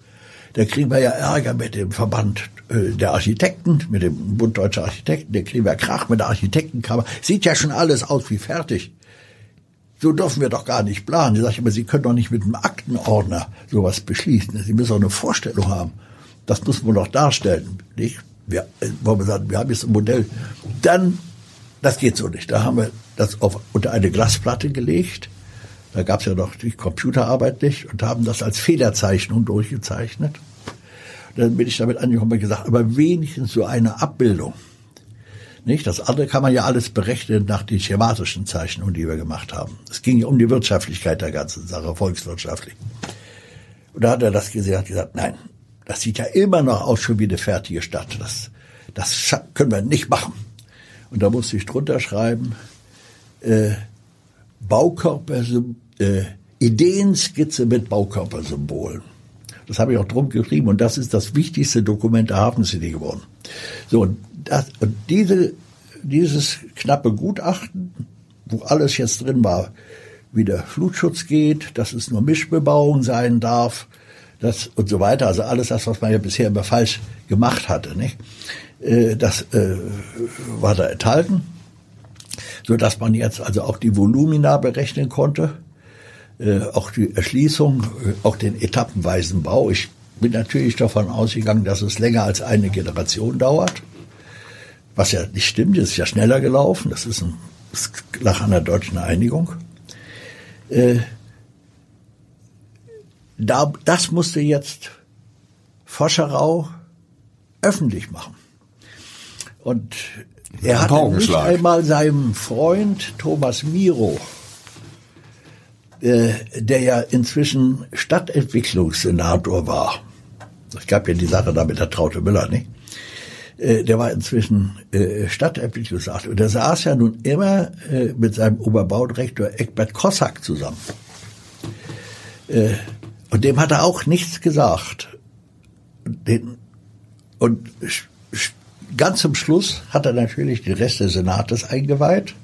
Da kriegen wir ja Ärger mit dem Verband äh, der Architekten, mit dem Bund Deutscher Architekten, der kriegen wir Krach mit der Architektenkammer. Sieht ja schon alles aus wie fertig. So dürfen wir doch gar nicht planen. Ich sage immer, Sie können doch nicht mit einem Aktenordner sowas beschließen. Sie müssen auch eine Vorstellung haben. Das muss man doch darstellen, nicht? Wir, äh, wo wir sagen, wir haben jetzt ein Modell. Dann das geht so nicht. Da haben wir das auf, unter eine Glasplatte gelegt. Da gab es ja noch die Computerarbeit nicht und haben das als Federzeichnung durchgezeichnet. dann bin ich damit angekommen und gesagt, aber wenigstens so eine Abbildung. Nicht? Das andere kann man ja alles berechnen nach den schematischen Zeichnungen, die wir gemacht haben. Es ging ja um die Wirtschaftlichkeit der ganzen Sache, volkswirtschaftlich. Und da hat er das gesehen, hat gesagt, nein, das sieht ja immer noch aus schon wie eine fertige Stadt. Das, das können wir nicht machen. Und da musste ich drunter schreiben, äh, Baukörper, äh, Ideenskizze mit Baukörpersymbolen. Das habe ich auch drum geschrieben und das ist das wichtigste Dokument der Hafen City geworden. So, und, das, und diese, dieses knappe Gutachten, wo alles jetzt drin war, wieder Flutschutz geht, dass es nur Mischbebauung sein darf, das und so weiter. Also alles das, was man ja bisher immer falsch gemacht hatte, nicht? Äh, das äh, war da enthalten, so dass man jetzt also auch die Volumina berechnen konnte, äh, auch die Erschließung, äh, auch den etappenweisen Bau. Ich bin natürlich davon ausgegangen, dass es länger als eine Generation dauert, was ja nicht stimmt. Es ist ja schneller gelaufen. Das ist ein das an der deutschen Einigung. Äh, da, das musste jetzt Foscherau öffentlich machen. Und er hat nicht einmal seinem Freund Thomas Miro, äh, der ja inzwischen Stadtentwicklungssenator war. Es gab ja die Sache da mit der Traute Müller, nicht? Äh, der war inzwischen äh, Stadtentwicklungsrat und der saß ja nun immer mit seinem Oberbaudirektor Eckbert Kossack zusammen. Und dem hat er auch nichts gesagt. Und ganz zum Schluss hat er natürlich den Rest des Senates eingeweiht.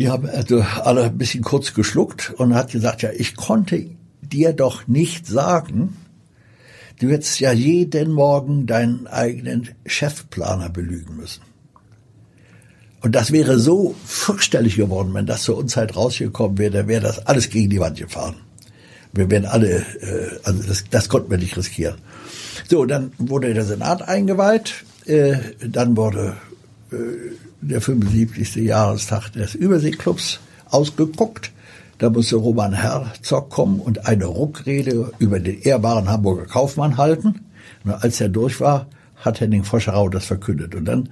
Die haben also alle ein bisschen kurz geschluckt und hat gesagt, ja, ich konnte dir doch nicht sagen, Du hättest ja jeden Morgen deinen eigenen Chefplaner belügen müssen. Und das wäre so fürchterlich geworden, wenn das zur Unzeit rausgekommen wäre, dann wäre das alles gegen die Wand gefahren. Wir wären alle, äh, also das, das konnten wir nicht riskieren. So, dann wurde der Senat eingeweiht, äh, dann wurde äh, der 75. Jahrestag des Überseeklubs ausgeguckt. Da musste Roman Herzog kommen und eine Ruckrede über den ehrbaren Hamburger Kaufmann halten. Und als er durch war, hat Henning Foscherau das verkündet. Und dann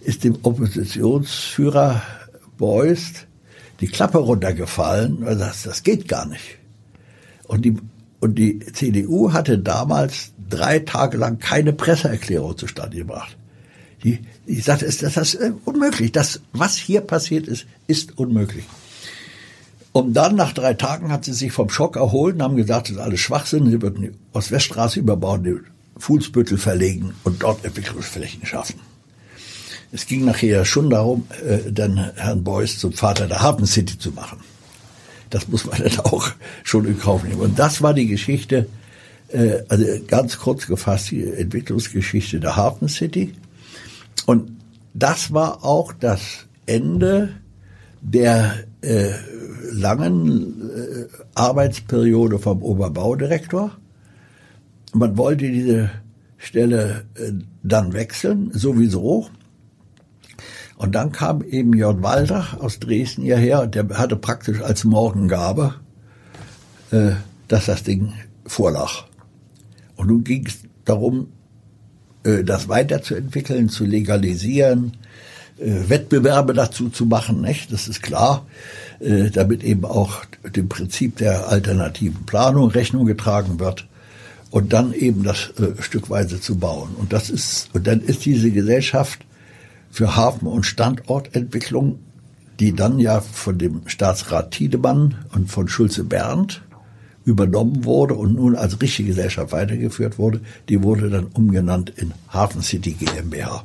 ist dem Oppositionsführer Beust die Klappe runtergefallen. Und das, das geht gar nicht. Und die, und die CDU hatte damals drei Tage lang keine Presseerklärung zustande gebracht. Die, die sagte, das ist unmöglich. Das, was hier passiert ist, ist unmöglich. Und dann, nach drei Tagen, hat sie sich vom Schock erholt und haben gesagt, das ist alles Schwachsinn, sie würden die Ostweststraße überbauen, die Fuhlsbüttel verlegen und dort Entwicklungsflächen schaffen. Es ging nachher schon darum, äh, dann Herrn Beuys zum Vater der Hafen City zu machen. Das muss man dann auch schon in Kauf nehmen. Und das war die Geschichte, äh, also ganz kurz gefasst, die Entwicklungsgeschichte der Hafen City. Und das war auch das Ende der äh, langen äh, Arbeitsperiode vom Oberbaudirektor. Man wollte diese Stelle äh, dann wechseln, sowieso. Und dann kam eben Jörn Walter aus Dresden hierher und der hatte praktisch als Morgengabe, äh, dass das Ding vorlag. Und nun ging es darum, das weiterzuentwickeln, zu legalisieren, äh, Wettbewerbe dazu zu machen, nicht? Das ist klar, äh, damit eben auch dem Prinzip der alternativen Planung Rechnung getragen wird und dann eben das äh, stückweise zu bauen. Und das ist, und dann ist diese Gesellschaft für Hafen- und Standortentwicklung, die dann ja von dem Staatsrat Tiedemann und von Schulze Berndt übernommen wurde und nun als richtige Gesellschaft weitergeführt wurde, die wurde dann umgenannt in Hafen City GmbH.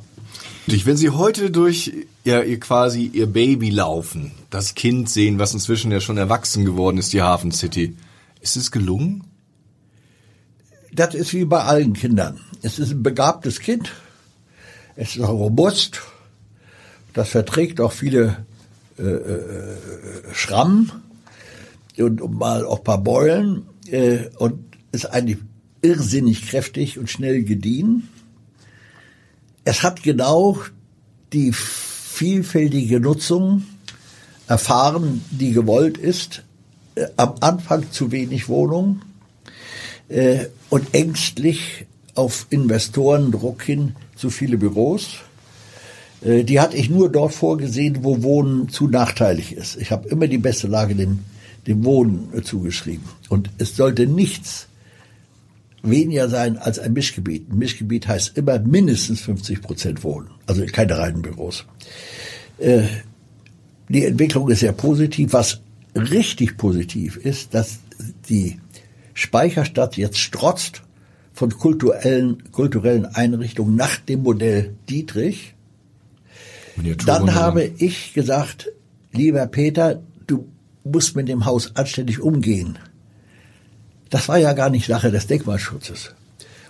Wenn Sie heute durch ihr, ihr quasi Ihr Baby laufen, das Kind sehen, was inzwischen ja schon erwachsen geworden ist, die Hafen City, ist es gelungen? Das ist wie bei allen Kindern. Es ist ein begabtes Kind. Es ist robust. Das verträgt auch viele äh, äh, Schrammen und mal auch paar Beulen äh, und ist eigentlich irrsinnig kräftig und schnell gediehen. Es hat genau die vielfältige Nutzung erfahren, die gewollt ist. Äh, am Anfang zu wenig Wohnungen äh, und ängstlich auf Investorendruck hin zu viele Büros. Äh, die hatte ich nur dort vorgesehen, wo Wohnen zu nachteilig ist. Ich habe immer die beste Lage dem, dem Wohnen zugeschrieben. Und es sollte nichts weniger sein als ein Mischgebiet. Ein Mischgebiet heißt immer mindestens 50 Prozent Wohnen, also keine reinen Büros. Äh, die Entwicklung ist sehr positiv. Was richtig positiv ist, dass die Speicherstadt jetzt strotzt von kulturellen, kulturellen Einrichtungen nach dem Modell Dietrich. Dann habe ich gesagt, lieber Peter, du musst mit dem Haus anständig umgehen. Das war ja gar nicht Sache des Denkmalschutzes.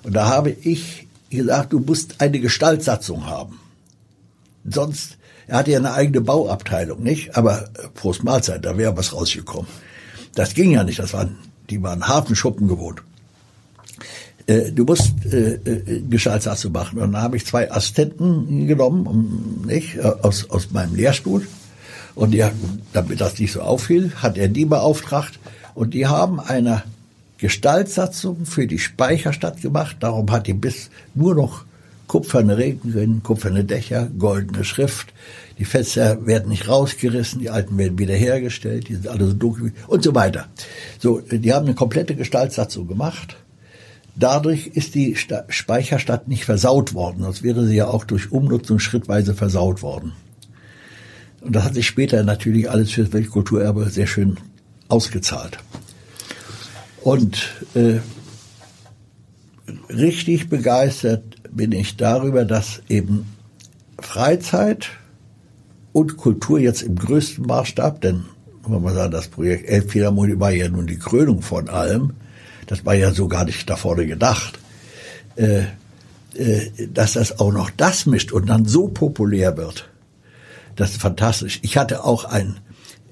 Und da habe ich gesagt, du musst eine Gestaltsatzung haben. Sonst, er hatte ja eine eigene Bauabteilung, nicht? Aber äh, Prost Mahlzeit, da wäre was rausgekommen. Das ging ja nicht, das waren, die waren Hafenschuppen gewohnt. Äh, du musst äh, äh, Gestaltsatzung machen. Und dann habe ich zwei Assistenten genommen, nicht, aus, aus meinem Lehrstuhl. Und die, damit das nicht so auffiel, hat er die beauftragt. Und die haben eine Gestaltsatzung für die Speicherstadt gemacht. Darum hat die bis nur noch kupferne Regenrinnen, kupferne Dächer, goldene Schrift. Die Fenster werden nicht rausgerissen, die alten werden wiederhergestellt, die sind alle so dunkel und so weiter. So, die haben eine komplette Gestaltsatzung gemacht. Dadurch ist die Speicherstadt nicht versaut worden, sonst wäre sie ja auch durch Umnutzung schrittweise versaut worden. Und das hat sich später natürlich alles für das Weltkulturerbe sehr schön ausgezahlt. Und äh, richtig begeistert bin ich darüber, dass eben Freizeit und Kultur jetzt im größten Maßstab, denn wenn man sagen, das Projekt Elbphilharmonie war ja nun die Krönung von allem, das war ja so gar nicht da vorne gedacht, äh, äh, dass das auch noch das mischt und dann so populär wird. Das ist fantastisch. Ich hatte auch ein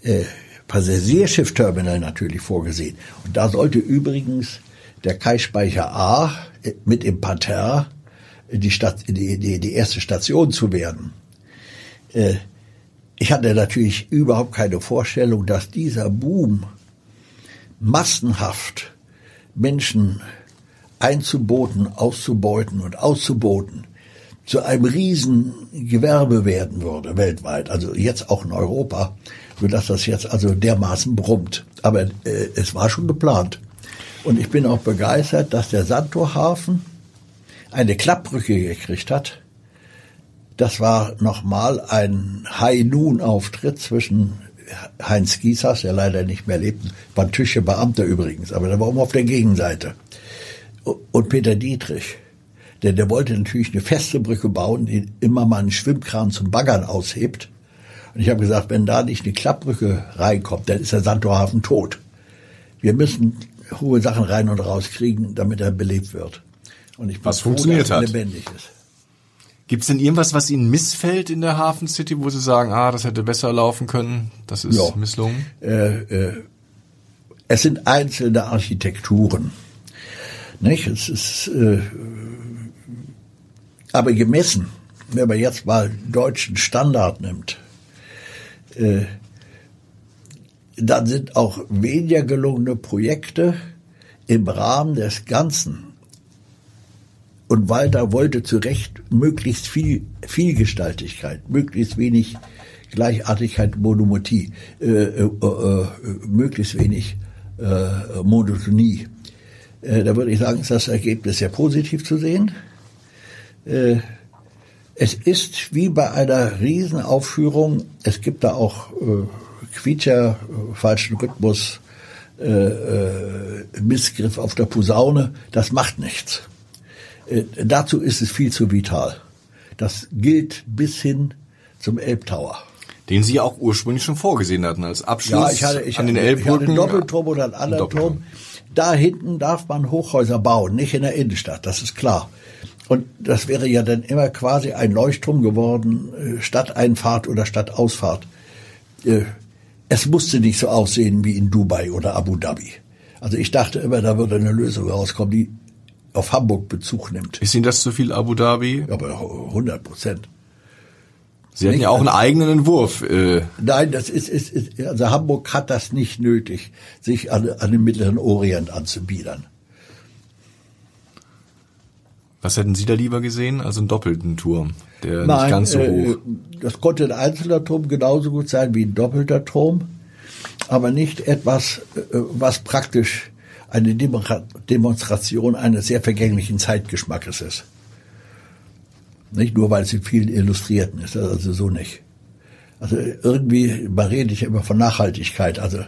äh, Passagierschiffterminal natürlich vorgesehen. Und da sollte übrigens der Kai-Speicher A äh, mit im Parterre die, Stadt, die, die, die erste Station zu werden. Äh, ich hatte natürlich überhaupt keine Vorstellung, dass dieser Boom massenhaft Menschen einzuboten, auszubeuten und auszuboten zu einem riesen Gewerbe werden würde weltweit, also jetzt auch in Europa, so dass das jetzt also dermaßen brummt. Aber äh, es war schon geplant. Und ich bin auch begeistert, dass der Sandtorhafen eine Klappbrücke gekriegt hat. Das war nochmal ein High-Noon-Auftritt zwischen Heinz Giesers, der leider nicht mehr lebt, war Tüche Beamter übrigens, aber der war immer auf der Gegenseite. Und Peter Dietrich, denn der wollte natürlich eine feste Brücke bauen, die immer mal einen Schwimmkran zum Baggern aushebt. Und ich habe gesagt, wenn da nicht eine Klappbrücke reinkommt, dann ist der Sandtorhafen tot. Wir müssen hohe Sachen rein und raus kriegen, damit er belebt wird. Und ich bin was froh, funktioniert dass er lebendig ist. Gibt es denn irgendwas, was Ihnen missfällt in der Hafen City, wo Sie sagen, ah, das hätte besser laufen können, das ist ja. misslungen? Äh, äh, es sind einzelne Architekturen. Nicht? Es ist, äh, aber gemessen, wenn man jetzt mal deutschen Standard nimmt, äh, dann sind auch weniger gelungene Projekte im Rahmen des Ganzen und Walter wollte zu Recht möglichst viel Vielgestaltigkeit, möglichst wenig Gleichartigkeit, Monomotie, äh, äh, äh, möglichst wenig äh, Monotonie. Äh, da würde ich sagen, ist das Ergebnis sehr positiv zu sehen. Äh, es ist wie bei einer Riesenaufführung, es gibt da auch äh, Quietscher, äh, falschen Rhythmus, äh, äh, Missgriff auf der Posaune, das macht nichts. Äh, dazu ist es viel zu vital. Das gilt bis hin zum Elbtower. Den Sie auch ursprünglich schon vorgesehen hatten als Abschluss ja, ich hatte, ich an den Elbbrücken. Ich hatte einen Doppelturm oder einen anderen Turm. Da hinten darf man Hochhäuser bauen, nicht in der Innenstadt, das ist klar. Und das wäre ja dann immer quasi ein Leuchtturm geworden, äh, Stadteinfahrt oder Stadtausfahrt. Äh, es musste nicht so aussehen wie in Dubai oder Abu Dhabi. Also ich dachte immer, da würde eine Lösung rauskommen, die auf Hamburg Bezug nimmt. Ist Ihnen das zu viel Abu Dhabi? Aber 100 Prozent. Sie hatten ja auch einen eigenen Entwurf. Äh. Nein, das ist, ist, ist, also Hamburg hat das nicht nötig, sich an, an den Mittleren Orient anzubiedern. Was hätten Sie da lieber gesehen? Also einen doppelten Turm, der Nein, nicht ganz so äh, hoch. Das konnte ein einzelner Turm genauso gut sein wie ein doppelter Turm, aber nicht etwas, äh, was praktisch eine Demonstration eines sehr vergänglichen Zeitgeschmackes ist. Nicht nur, weil es in vielen Illustrierten ist, also so nicht. Also irgendwie, man redet ja immer von Nachhaltigkeit. Also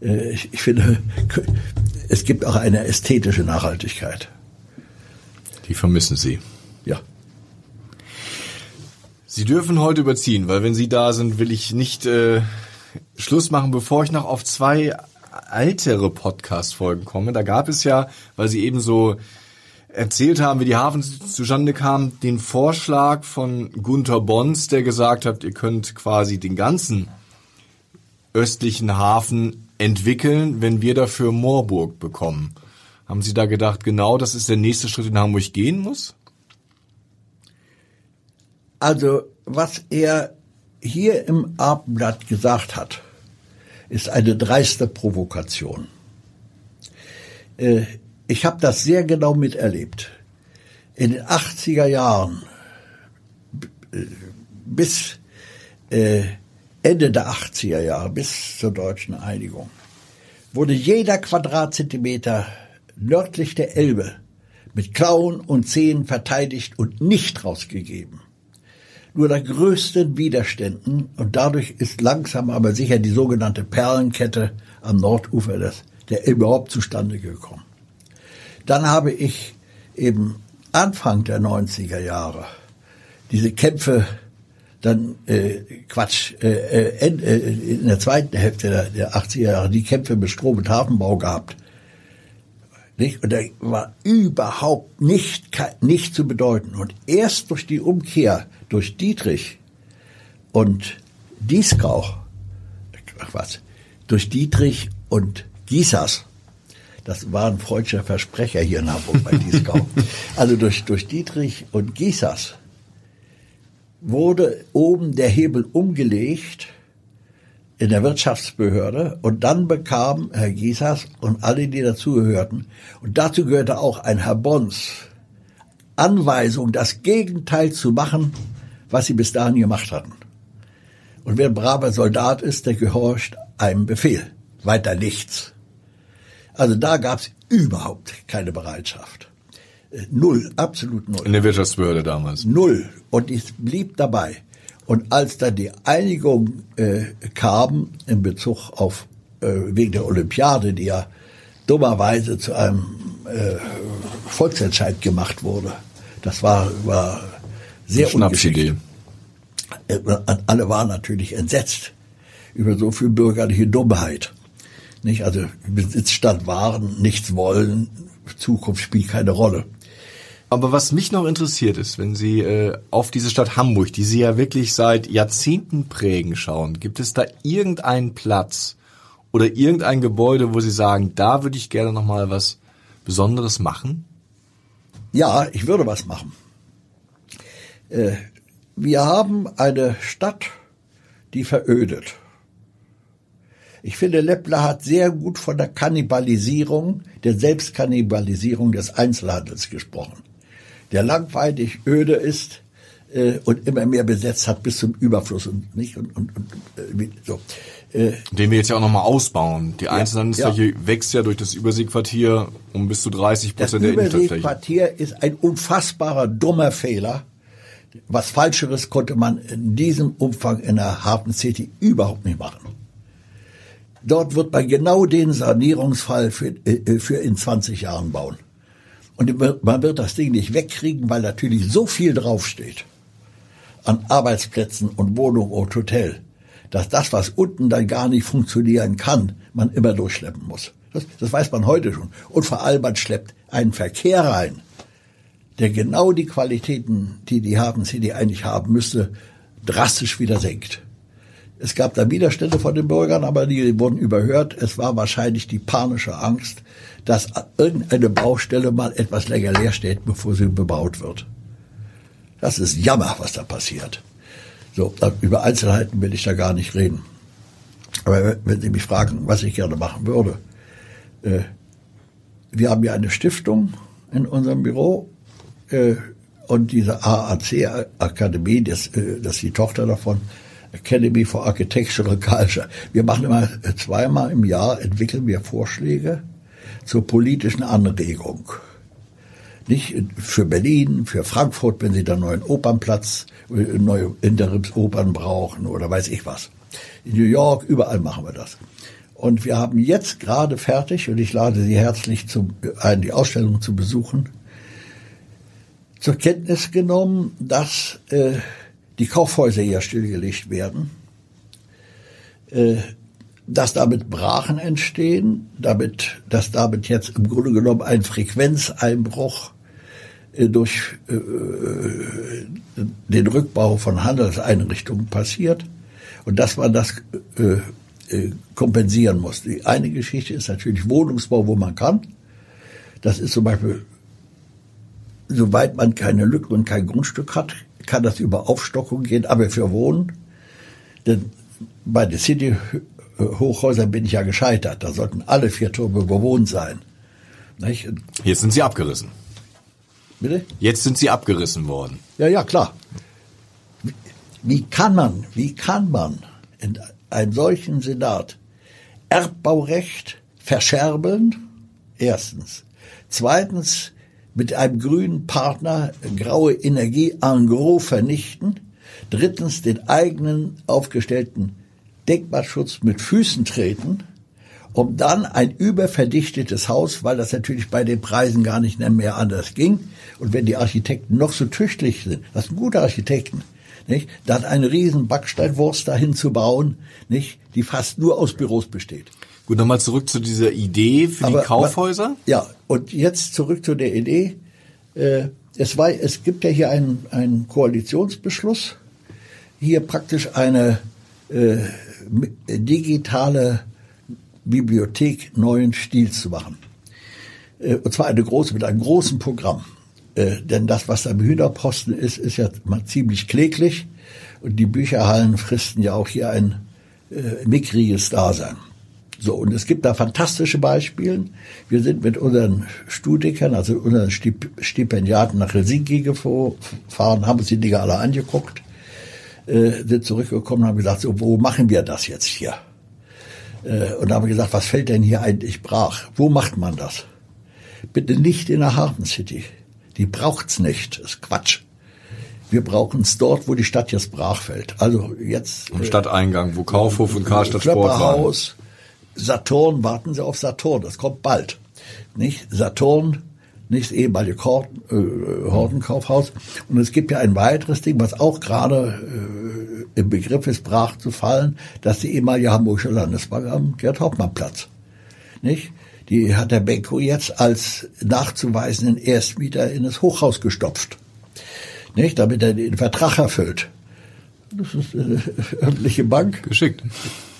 äh, ich, ich finde, es gibt auch eine ästhetische Nachhaltigkeit. Die vermissen Sie. Ja. Sie dürfen heute überziehen, weil wenn Sie da sind, will ich nicht äh, Schluss machen, bevor ich noch auf zwei ältere Podcast-Folgen komme. Da gab es ja, weil Sie eben so erzählt haben, wie die Hafen zustande kam, den Vorschlag von Gunther Bons, der gesagt hat, ihr könnt quasi den ganzen östlichen Hafen entwickeln, wenn wir dafür Moorburg bekommen. Haben Sie da gedacht, genau das ist der nächste Schritt, den Hamburg gehen muss? Also, was er hier im Abendblatt gesagt hat, ist eine dreiste Provokation. Äh, ich habe das sehr genau miterlebt. In den 80er Jahren bis äh, Ende der 80er Jahre, bis zur deutschen Einigung, wurde jeder Quadratzentimeter nördlich der Elbe mit Klauen und Zehen verteidigt und nicht rausgegeben. Nur der größten Widerständen und dadurch ist langsam aber sicher die sogenannte Perlenkette am Nordufer des, der überhaupt zustande gekommen. Dann habe ich eben Anfang der 90er Jahre diese Kämpfe dann äh, Quatsch äh, äh, äh, in der zweiten Hälfte der, der 80er Jahre die Kämpfe mit Strom- und Hafenbau gehabt. Nicht? Und da war überhaupt nicht, nicht zu bedeuten. Und erst durch die Umkehr durch Dietrich und Dieskau, ach was, durch Dietrich und Giesers das war ein freudscher Versprecher hier in Hamburg bei Dieskau. also durch, durch Dietrich und Giesers wurde oben der Hebel umgelegt in der Wirtschaftsbehörde und dann bekam Herr Giesers und alle, die dazugehörten, und dazu gehörte auch ein Herr Bons, Anweisung, das Gegenteil zu machen, was sie bis dahin gemacht hatten. Und wer ein braver Soldat ist, der gehorcht einem Befehl. Weiter nichts. Also da gab es überhaupt keine Bereitschaft. Äh, null, absolut null. In der Wirtschaftsbehörde damals. Null. Und ich blieb dabei. Und als dann die Einigung äh, kam in Bezug auf äh, wegen der Olympiade, die ja dummerweise zu einem äh, Volksentscheid gemacht wurde, das war war sehr Schnapsidee. Äh, alle waren natürlich entsetzt über so viel bürgerliche Dummheit. Nicht? Also Besitzstand wahren, nichts wollen, Zukunft spielt keine Rolle. Aber was mich noch interessiert ist, wenn Sie äh, auf diese Stadt Hamburg, die Sie ja wirklich seit Jahrzehnten prägen, schauen, gibt es da irgendeinen Platz oder irgendein Gebäude, wo Sie sagen, da würde ich gerne noch mal was Besonderes machen? Ja, ich würde was machen. Äh, wir haben eine Stadt, die verödet. Ich finde, Leppler hat sehr gut von der Kannibalisierung, der Selbstkannibalisierung des Einzelhandels gesprochen, der langweilig öde ist äh, und immer mehr besetzt hat bis zum Überfluss und nicht und, und, und äh, so. Äh, Den wir jetzt ja auch nochmal ausbauen. Die Einzelhandelsfläche ja. wächst ja durch das Überseequartier um bis zu 30 Prozent der Innenstadtfläche. Das Überseequartier ist ein unfassbarer dummer Fehler. Was Falscheres konnte man in diesem Umfang in der Hafen City überhaupt nicht machen. Dort wird man genau den Sanierungsfall für, äh, für in 20 Jahren bauen. Und man wird das Ding nicht wegkriegen, weil natürlich so viel draufsteht an Arbeitsplätzen und Wohnungen und Hotel, dass das, was unten dann gar nicht funktionieren kann, man immer durchschleppen muss. Das, das weiß man heute schon. Und vor allem, man schleppt einen Verkehr rein, der genau die Qualitäten, die die Hafen City eigentlich haben müsste, drastisch wieder senkt. Es gab da Widerstände von den Bürgern, aber die wurden überhört. Es war wahrscheinlich die panische Angst, dass irgendeine Baustelle mal etwas länger leer steht, bevor sie bebaut wird. Das ist Jammer, was da passiert. So, über Einzelheiten will ich da gar nicht reden. Aber wenn Sie mich fragen, was ich gerne machen würde, äh, wir haben ja eine Stiftung in unserem Büro äh, und diese AAC-Akademie, das, äh, das ist die Tochter davon, Academy for Architectural Culture. Wir machen immer zweimal im Jahr, entwickeln wir Vorschläge zur politischen Anregung. Nicht für Berlin, für Frankfurt, wenn sie da neuen Opernplatz, neue Interimsopern brauchen oder weiß ich was. In New York, überall machen wir das. Und wir haben jetzt gerade fertig, und ich lade Sie herzlich zum, ein, die Ausstellung zu besuchen, zur Kenntnis genommen, dass äh, die Kaufhäuser ja stillgelegt werden. äh, dass damit Brachen entstehen, damit, dass damit jetzt im Grunde genommen ein Frequenzeinbruch äh, durch äh, den Rückbau von Handelseinrichtungen passiert und dass man das äh, äh, kompensieren muss. Die eine Geschichte ist natürlich Wohnungsbau, wo man kann. Das ist zum Beispiel, soweit man keine Lücken und kein Grundstück hat, kann das über Aufstockung gehen, aber für Wohnen, denn bei den City-Hochhäusern bin ich ja gescheitert. Da sollten alle vier Türme bewohnt sein. Nicht? Jetzt sind sie abgerissen. Bitte? Jetzt sind sie abgerissen worden. Ja, ja, klar. Wie kann man, wie kann man in einem solchen Senat Erbbaurecht verscherbeln? Erstens. Zweitens, mit einem grünen Partner graue Energie en gros vernichten. Drittens, den eigenen aufgestellten Denkmalschutz mit Füßen treten um dann ein überverdichtetes Haus, weil das natürlich bei den Preisen gar nicht mehr anders ging. Und wenn die Architekten noch so tüchtig sind, das sind gute Architekten, nicht? Dann eine riesen Backsteinwurst dahin zu bauen, nicht? Die fast nur aus Büros besteht. Gut, nochmal zurück zu dieser Idee für aber, die Kaufhäuser. Ja, und jetzt zurück zu der Idee. Äh, es, war, es gibt ja hier einen, einen Koalitionsbeschluss, hier praktisch eine äh, digitale Bibliothek neuen Stils zu machen. Äh, und zwar eine große, mit einem großen Programm. Äh, denn das, was da im Hühnerposten ist, ist ja mal ziemlich kläglich. Und die Bücherhallen fristen ja auch hier ein äh, mickriges Dasein. So, und es gibt da fantastische Beispiele. Wir sind mit unseren Studikern, also unseren Stipendiaten nach Helsinki gefahren, haben uns die Dinge alle angeguckt, äh, sind zurückgekommen und haben gesagt, so, wo machen wir das jetzt hier? Äh, und haben gesagt, was fällt denn hier eigentlich brach? Wo macht man das? Bitte nicht in der Hafen City. Die braucht's nicht. Das ist Quatsch. Wir brauchen es dort, wo die Stadt jetzt brach fällt. Also jetzt. Am Stadteingang, wo Kaufhof und Karstadt Sport waren. Saturn, warten Sie auf Saturn, das kommt bald. Nicht? Saturn, nicht ehemalige Horten, äh, Hortenkaufhaus. Und es gibt ja ein weiteres Ding, was auch gerade äh, im Begriff ist, brach zu fallen, dass die ehemalige Hamburgische Landesbank am Gerd-Hauptmann-Platz. Nicht? Die hat der Benko jetzt als nachzuweisenden Erstmieter in das Hochhaus gestopft. Nicht? Damit er den Vertrag erfüllt. Das ist eine öffentliche Bank. Geschickt.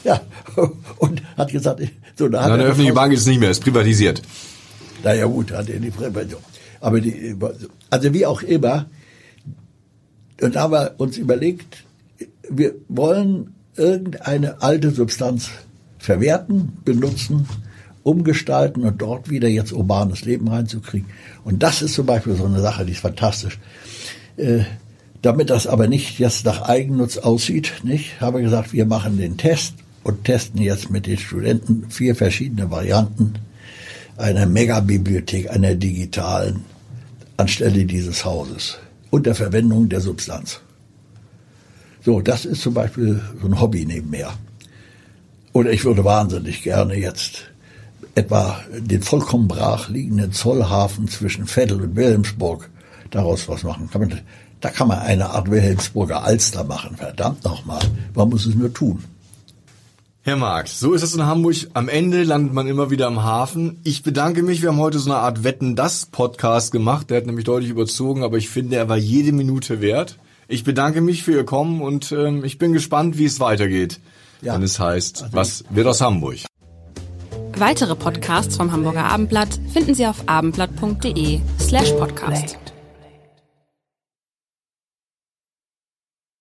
Ja. Und hat gesagt, so, da hat Nein, eine öffentliche Bank ist nicht mehr, ist privatisiert. Naja gut, hat er die Prävention. Aber die, also wie auch immer, und da haben wir uns überlegt, wir wollen irgendeine alte Substanz verwerten, benutzen, umgestalten und dort wieder jetzt urbanes Leben reinzukriegen. Und das ist zum Beispiel so eine Sache, die ist fantastisch. Äh, damit das aber nicht jetzt nach Eigennutz aussieht, nicht, habe ich gesagt, wir machen den Test und testen jetzt mit den Studenten vier verschiedene Varianten einer Megabibliothek, einer digitalen, anstelle dieses Hauses. Unter Verwendung der Substanz. So, das ist zum Beispiel so ein Hobby nebenher. Oder ich würde wahnsinnig gerne jetzt etwa den vollkommen brach liegenden Zollhafen zwischen Veddel und Wilhelmsburg daraus was machen. Kann man, da kann man eine Art Wilhelmsburger Alster machen, verdammt nochmal. Man muss es nur tun. Herr Marx, so ist es in Hamburg. Am Ende landet man immer wieder am Hafen. Ich bedanke mich. Wir haben heute so eine Art Wetten das Podcast gemacht. Der hat nämlich deutlich überzogen, aber ich finde, er war jede Minute wert. Ich bedanke mich für Ihr Kommen und ähm, ich bin gespannt, wie es weitergeht, ja. wenn es heißt, also was wird aus Hamburg? Weitere Podcasts vom Hamburger Abendblatt finden Sie auf abendblatt.de slash podcast.